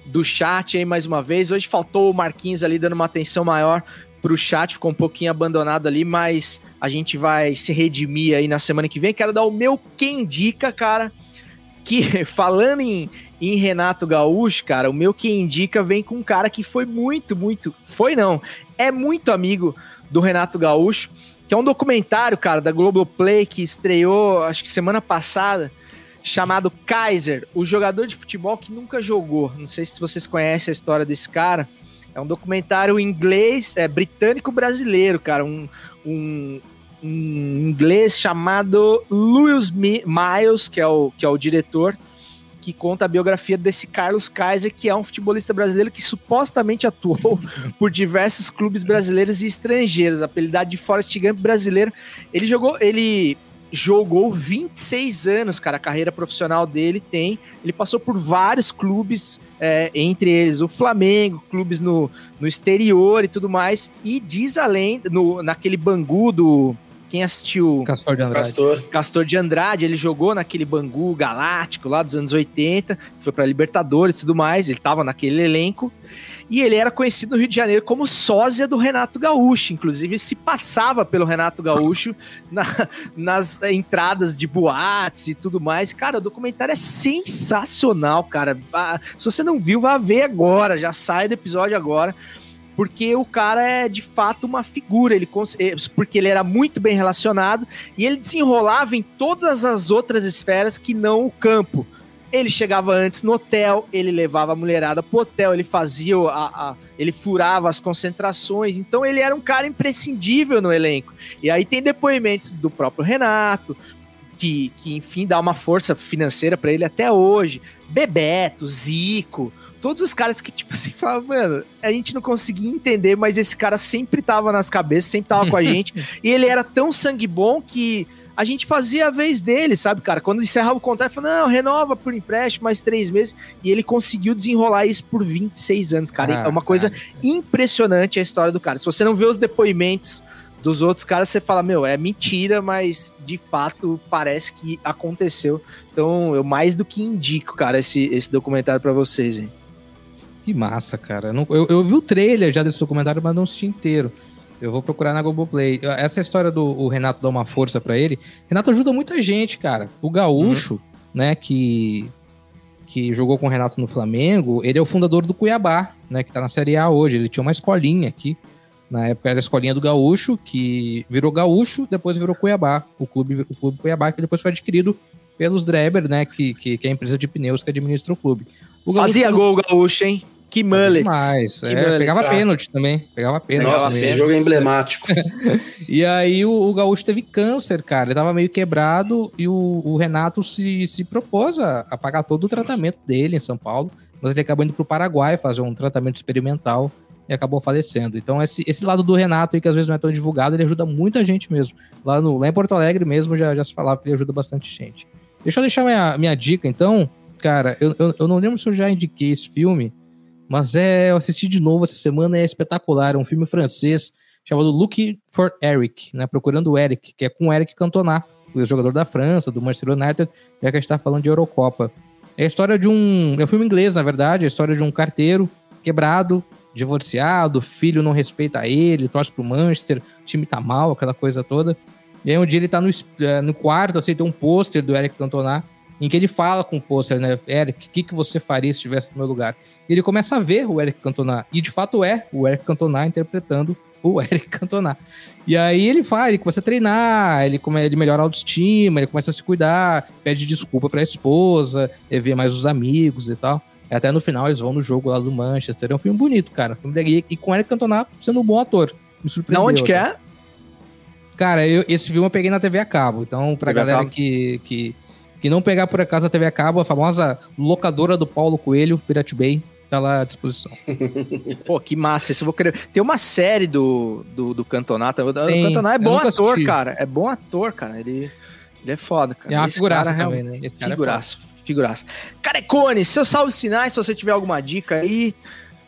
do chat aí mais uma vez. Hoje faltou o Marquinhos ali dando uma atenção maior pro chat, ficou um pouquinho abandonado ali, mas a gente vai se redimir aí na semana que vem. Quero dar o meu quem indica, cara, que <laughs> falando em, em Renato Gaúcho, cara, o meu quem indica vem com um cara que foi muito, muito, foi não, é muito amigo do Renato Gaúcho, que é um documentário, cara, da Globoplay que estreou, acho que semana passada, chamado Kaiser, o jogador de futebol que nunca jogou. Não sei se vocês conhecem a história desse cara. É um documentário inglês, é britânico-brasileiro, cara. Um, um, um inglês chamado Lewis Mi- Miles, que é, o, que é o diretor, que conta a biografia desse Carlos Kaiser, que é um futebolista brasileiro que supostamente atuou <laughs> por diversos clubes brasileiros e estrangeiros, apelidado de Forrest Gump brasileiro. Ele jogou, ele jogou 26 anos, cara, a carreira profissional dele tem. Ele passou por vários clubes, é, entre eles o Flamengo, clubes no, no exterior e tudo mais. E diz além, no, naquele Bangu do. Quem assistiu Castor de Andrade. Castor. Castor de Andrade, ele jogou naquele Bangu Galáctico lá dos anos 80, foi para Libertadores e tudo mais, ele tava naquele elenco. E ele era conhecido no Rio de Janeiro como sósia do Renato Gaúcho. Inclusive, ele se passava pelo Renato Gaúcho <laughs> na- nas entradas de boates e tudo mais. Cara, o documentário é sensacional, cara. Ah, se você não viu, vá ver agora. Já sai do episódio agora. Porque o cara é de fato uma figura, ele eh, porque ele era muito bem relacionado e ele desenrolava em todas as outras esferas que não o campo. Ele chegava antes no hotel, ele levava a mulherada pro hotel, ele fazia a, a- ele furava as concentrações, então ele era um cara imprescindível no elenco. E aí tem depoimentos do próprio Renato, que, que enfim dá uma força financeira pra ele até hoje. Bebeto, Zico, todos os caras que, tipo assim, <laughs> falavam, mano, a gente não conseguia entender, mas esse cara sempre tava nas cabeças, sempre tava com a <laughs> gente. e ele era tão sangue bom que a gente fazia a vez dele, sabe, cara? Quando encerrava o contrato, ele falou, não, renova por empréstimo mais três meses. E ele conseguiu desenrolar isso por 26 anos, cara. Ah, é uma coisa impressionante a história do cara. Se você não vê os depoimentos dos outros caras, você fala, meu, é mentira, mas de fato parece que aconteceu. Então, eu mais do que indico, cara, esse, esse documentário pra vocês, hein? Que massa, cara. Eu, não- eu- eu vi o trailer já desse documentário, mas não assisti inteiro. Eu vou procurar na Globoplay. Essa história do Renato dar uma força pra ele. Renato ajuda muita gente, cara. O Gaúcho, né, que que jogou com o Renato no Flamengo, ele é o fundador do Cuiabá, né, que tá na Série A hoje. Ele tinha uma escolinha aqui. Na época era a escolinha do Gaúcho, que virou Gaúcho, depois virou Cuiabá. O clube, o clube Cuiabá, que depois foi adquirido pelos Dreber, né, que, que, que é a empresa de pneus que administra o clube. O Gaúcho Fazia gol o gaúcho, hein? Que mullet. Demais. Que é, mullet. pegava pênalti também. Pegava pênalti. Nossa, também. esse jogo é emblemático. <laughs> E aí o, o Gaúcho teve câncer, cara. Ele tava meio quebrado e o, o Renato se, se propôs a, a pagar todo o tratamento dele em São Paulo. Mas ele acabou indo pro Paraguai fazer um tratamento experimental e acabou falecendo. Então esse, esse lado do Renato aí, que às vezes não é tão divulgado, ele ajuda muita gente mesmo. Lá, no, lá em Porto Alegre mesmo já, já se falava que ele ajuda bastante gente. Deixa eu deixar minha, minha dica então. Cara, eu, eu, eu não lembro se eu já indiquei esse filme, mas é, eu assisti de novo essa semana, é espetacular. É um filme francês chamado Looking for Eric, né? Procurando o Eric, que é com o Eric Cantona, o jogador da França, do Manchester United, já que a gente tá falando de Eurocopa. É a história de um. É um filme inglês, na verdade, é a história de um carteiro quebrado, divorciado, filho não respeita ele, torce pro Manchester, o time tá mal, aquela coisa toda. E aí um dia ele tá no, eh, no quarto, tem um pôster do Eric Cantona, em que ele fala com o pôster, né? Eric, o que, que você faria se estivesse no meu lugar? E ele começa a ver o Eric Cantona. E de fato é o Eric Cantona interpretando o <laughs> Eric Cantona. E aí ele faz, ele começa a treinar, ele, come, ele melhora a autoestima, ele começa a se cuidar, pede desculpa pra esposa, ele vê mais os amigos e tal. Até no final eles vão no jogo lá do Manchester. É um filme bonito, cara. E, com Eric Cantona sendo um bom ator. Me Na surpreendeu. onde que é? Cara, eu- esse filme eu peguei na TV a cabo. Então, pra TV galera que, que, que não pegar por acaso a TV a cabo, a famosa locadora do Paulo Coelho, Pirate Bay, tá lá à disposição. <laughs> Pô, que massa, isso eu vou querer. Tem uma série do, do, do Cantonata. O Tem, Cantona é bom ator, assisti. cara. É bom ator, cara. Ele, ele é foda, cara. É uma Esse figuraça cara também, realmente- né? Esse cara é Figuraça. Carecone, seus salves finais, se você tiver alguma dica aí.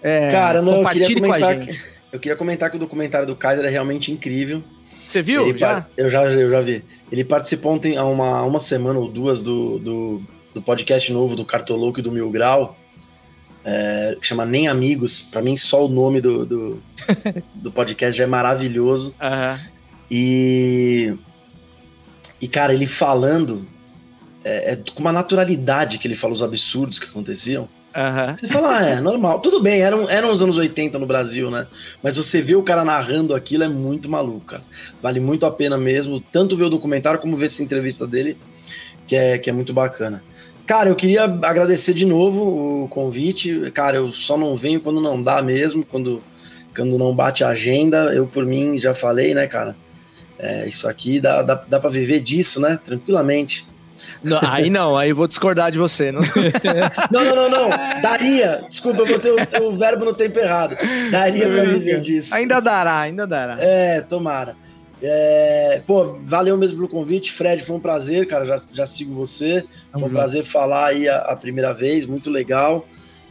é, Cara, não, eu queria comentar. Que, eu queria comentar que o documentário do Kaiser é realmente incrível. Você viu? Ele já? Eu já, eu já vi. Ele participou ontem, há uma, uma semana ou duas do, do, do podcast novo do Cartoloco e do Mil Grau, é, que chama Nem Amigos. Pra mim, só o nome do, do, <laughs> do podcast já é maravilhoso. Aham. E. E, cara, ele falando. É, é com uma naturalidade que ele fala os absurdos que aconteciam. Aham. Você fala, ah, é normal. Tudo bem, eram, eram os anos 80 no Brasil, né? Mas você vê o cara narrando aquilo é muito maluco, cara. Vale muito a pena mesmo, tanto ver o documentário como ver essa entrevista dele, que é, que é muito bacana. Cara, eu queria agradecer de novo o convite. Cara, eu só não venho quando não dá mesmo, quando, quando não bate a agenda. Eu, por mim, já falei, né, cara? É, isso aqui dá, dá, dá pra viver disso, né? Tranquilamente. Não, aí não, aí eu vou discordar de você. Não... <laughs> Não, não, não, não. Daria. Desculpa, eu botei o, o verbo no tempo errado. Daria pra viver disso. Ainda dará, ainda dará. É, tomara. É, pô, valeu mesmo pelo convite, Fred. Foi um prazer, cara. Já, já sigo você. Foi um prazer falar aí a, a primeira vez, muito legal.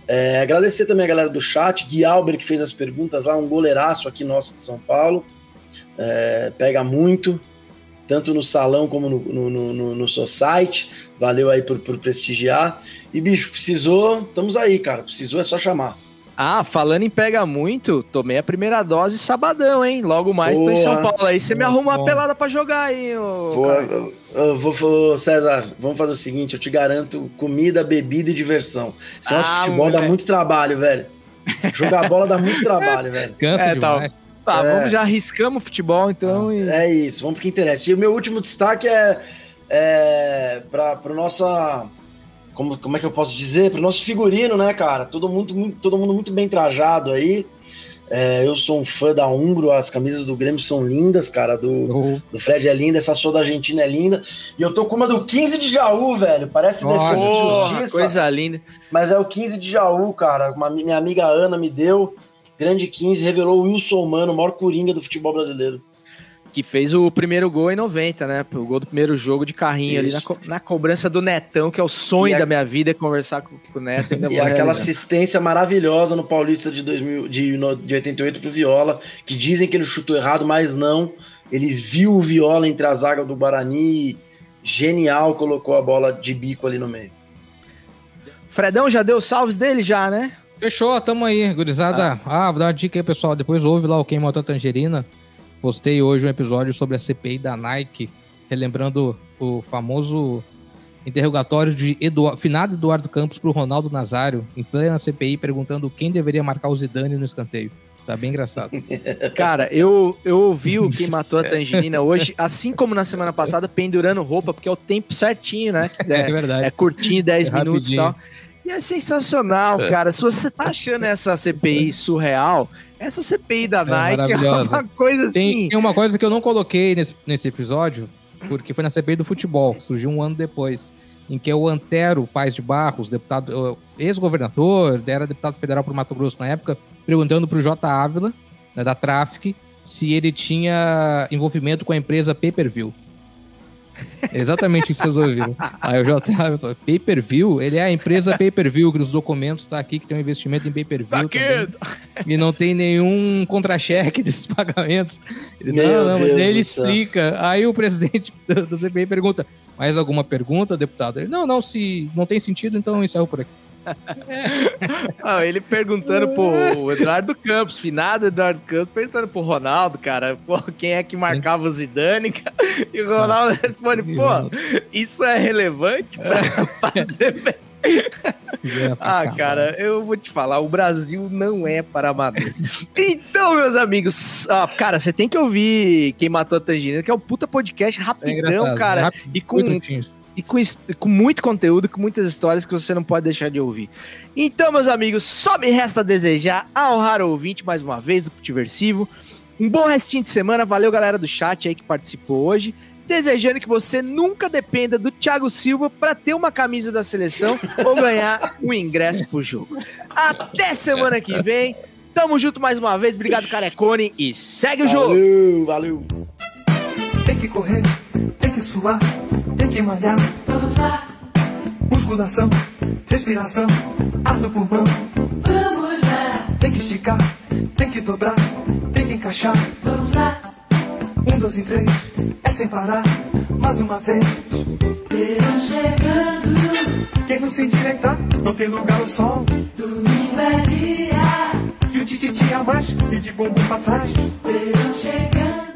É, agradecer também a galera do chat, Gui Alber, que fez as perguntas lá, um goleiraço aqui nosso de São Paulo. É, pega muito, tanto no salão como no, no, no, no, site. Valeu aí por, por prestigiar. E, bicho, precisou, estamos aí, cara. Precisou, é só chamar. Ah, falando em pega muito, tomei a primeira dose sabadão, hein? Logo mais tô em São Boa. Paulo. Aí você me Boa, arruma uma pelada pra jogar aí, ô. Vou, cara. eu- eu vou, vou- César, vamos fazer o seguinte: eu te garanto comida, bebida e diversão. Esse negócio Ah, de futebol dá moleque. muito trabalho, velho. Jogar bola dá muito trabalho, velho. Cansa É, tá. demais. Tá, É. vamos já arriscamos futebol, então. e- É isso, vamos pro que interessa. E o meu último destaque é, é para pro nossa. Como, como é que eu posso dizer? Pro nosso figurino, né, cara? Todo mundo, muito, todo mundo muito bem trajado aí. É, eu sou um fã da Umbro, as camisas do Grêmio são lindas, cara. Do, do Fred é linda, essa sua da Argentina é linda. E eu tô com uma do 15 de Jaú, velho. Parece Nossa, defesa de justiça. coisa linda. Mas é o 15 de Jaú, cara. Uma, minha amiga Ana me deu. Grande 15, revelou o Wilson Mano, o maior coringa do futebol brasileiro. Que fez o primeiro gol em 90, né? O gol do primeiro jogo de carrinho ali na, Isso. co- na cobrança do Netão, que é o sonho a- da minha vida, é conversar com, com o Neto. Ainda <laughs> E aquela realizar. assistência maravilhosa no Paulista de, 2000, de, no- de 88 pro Viola, que dizem que ele chutou errado, mas não. Ele viu o Viola entre a zaga do Guarani, genial, colocou a bola de bico ali no meio. Fredão já deu salves dele já, né? Fechou, tamo aí, gurizada. Ah, vou dar uma dica aí, pessoal. Depois ouve lá o Quem Matou a Tangerina. Postei hoje um episódio sobre a CPI da Nike, relembrando o famoso interrogatório de Edu... finado Eduardo Campos pro Ronaldo Nazário, em plena CPI, perguntando quem deveria marcar o Zidane no escanteio. Tá bem engraçado. <laughs> Cara, eu, eu ouvi o Quem Matou a Tangerina hoje, assim como na semana passada, pendurando roupa, porque é o tempo certinho, né? Que <laughs> É verdade. É curtinho, 10 É minutos e tal. E é sensacional, cara. Se você tá achando essa CPI surreal, essa CPI da Nike é uma coisa assim. Tem, uma coisa que eu não coloquei nesse, nesse episódio, porque foi na CPI do futebol, surgiu um ano depois, em que o Antero Paz de Barros, deputado, ex-governador, era deputado federal por Mato Grosso na época, perguntando pro J. Ávila, né, da Traffic, se ele tinha envolvimento com a empresa Pay-Per-View. É Exatamente isso que vocês ouviram. Aí o J. Ávila falou, Pay-Per-View? Ele é a empresa Pay-Per-View, que nos documentos tá aqui que tem um investimento em Pay-Per-View Tá também e não tem nenhum contra-cheque <laughs> desses pagamentos. Ele, Meu não, não, Deus ele do céu. explica. Aí o presidente <laughs> da da CPI pergunta: mais alguma pergunta, deputado? Ele, não, não, se não tem sentido, então encerro por aqui. <laughs> Ah, ele perguntando pro <laughs> Eduardo Campos, finado Eduardo Campos, perguntando pro Ronaldo, cara, pô, quem é que marcava o Zidane, cara? E o Ronaldo responde, pô, isso é relevante pra <laughs> fazer... Ah, cara, eu vou te falar, o Brasil não é para amadores. Então, meus amigos, ah, cara, você tem que ouvir Quem Matou a Tangerina, que é um puta podcast rapidão, engraçado, cara, rápido, e com. E com, com muito conteúdo, com muitas histórias que você não pode deixar de ouvir. Então, meus amigos, só me resta desejar ao raro ouvinte mais uma vez do Futiversivo. Um bom restinho de semana, valeu galera do chat aí que participou hoje. Desejando que você nunca dependa do Thiago Silva para ter uma camisa da seleção <laughs> ou ganhar um ingresso pro jogo. Até semana que vem. Tamo junto mais uma vez. Obrigado, Carecone. E segue o jogo. Valeu, valeu. Tem que correr, tem que suar, tem que malhar. Vamos lá. Musculação, respiração, ar no pulmão. Vamos lá. Tem que esticar, tem que dobrar, tem que encaixar. Vamos lá. Um, dois e três, é sem parar, mais uma vez. Verão chegando. Quem não se endireitar, não tem lugar ao sol. Domingo é dia. E o tititi a mais, e de bumbum pra trás. Verão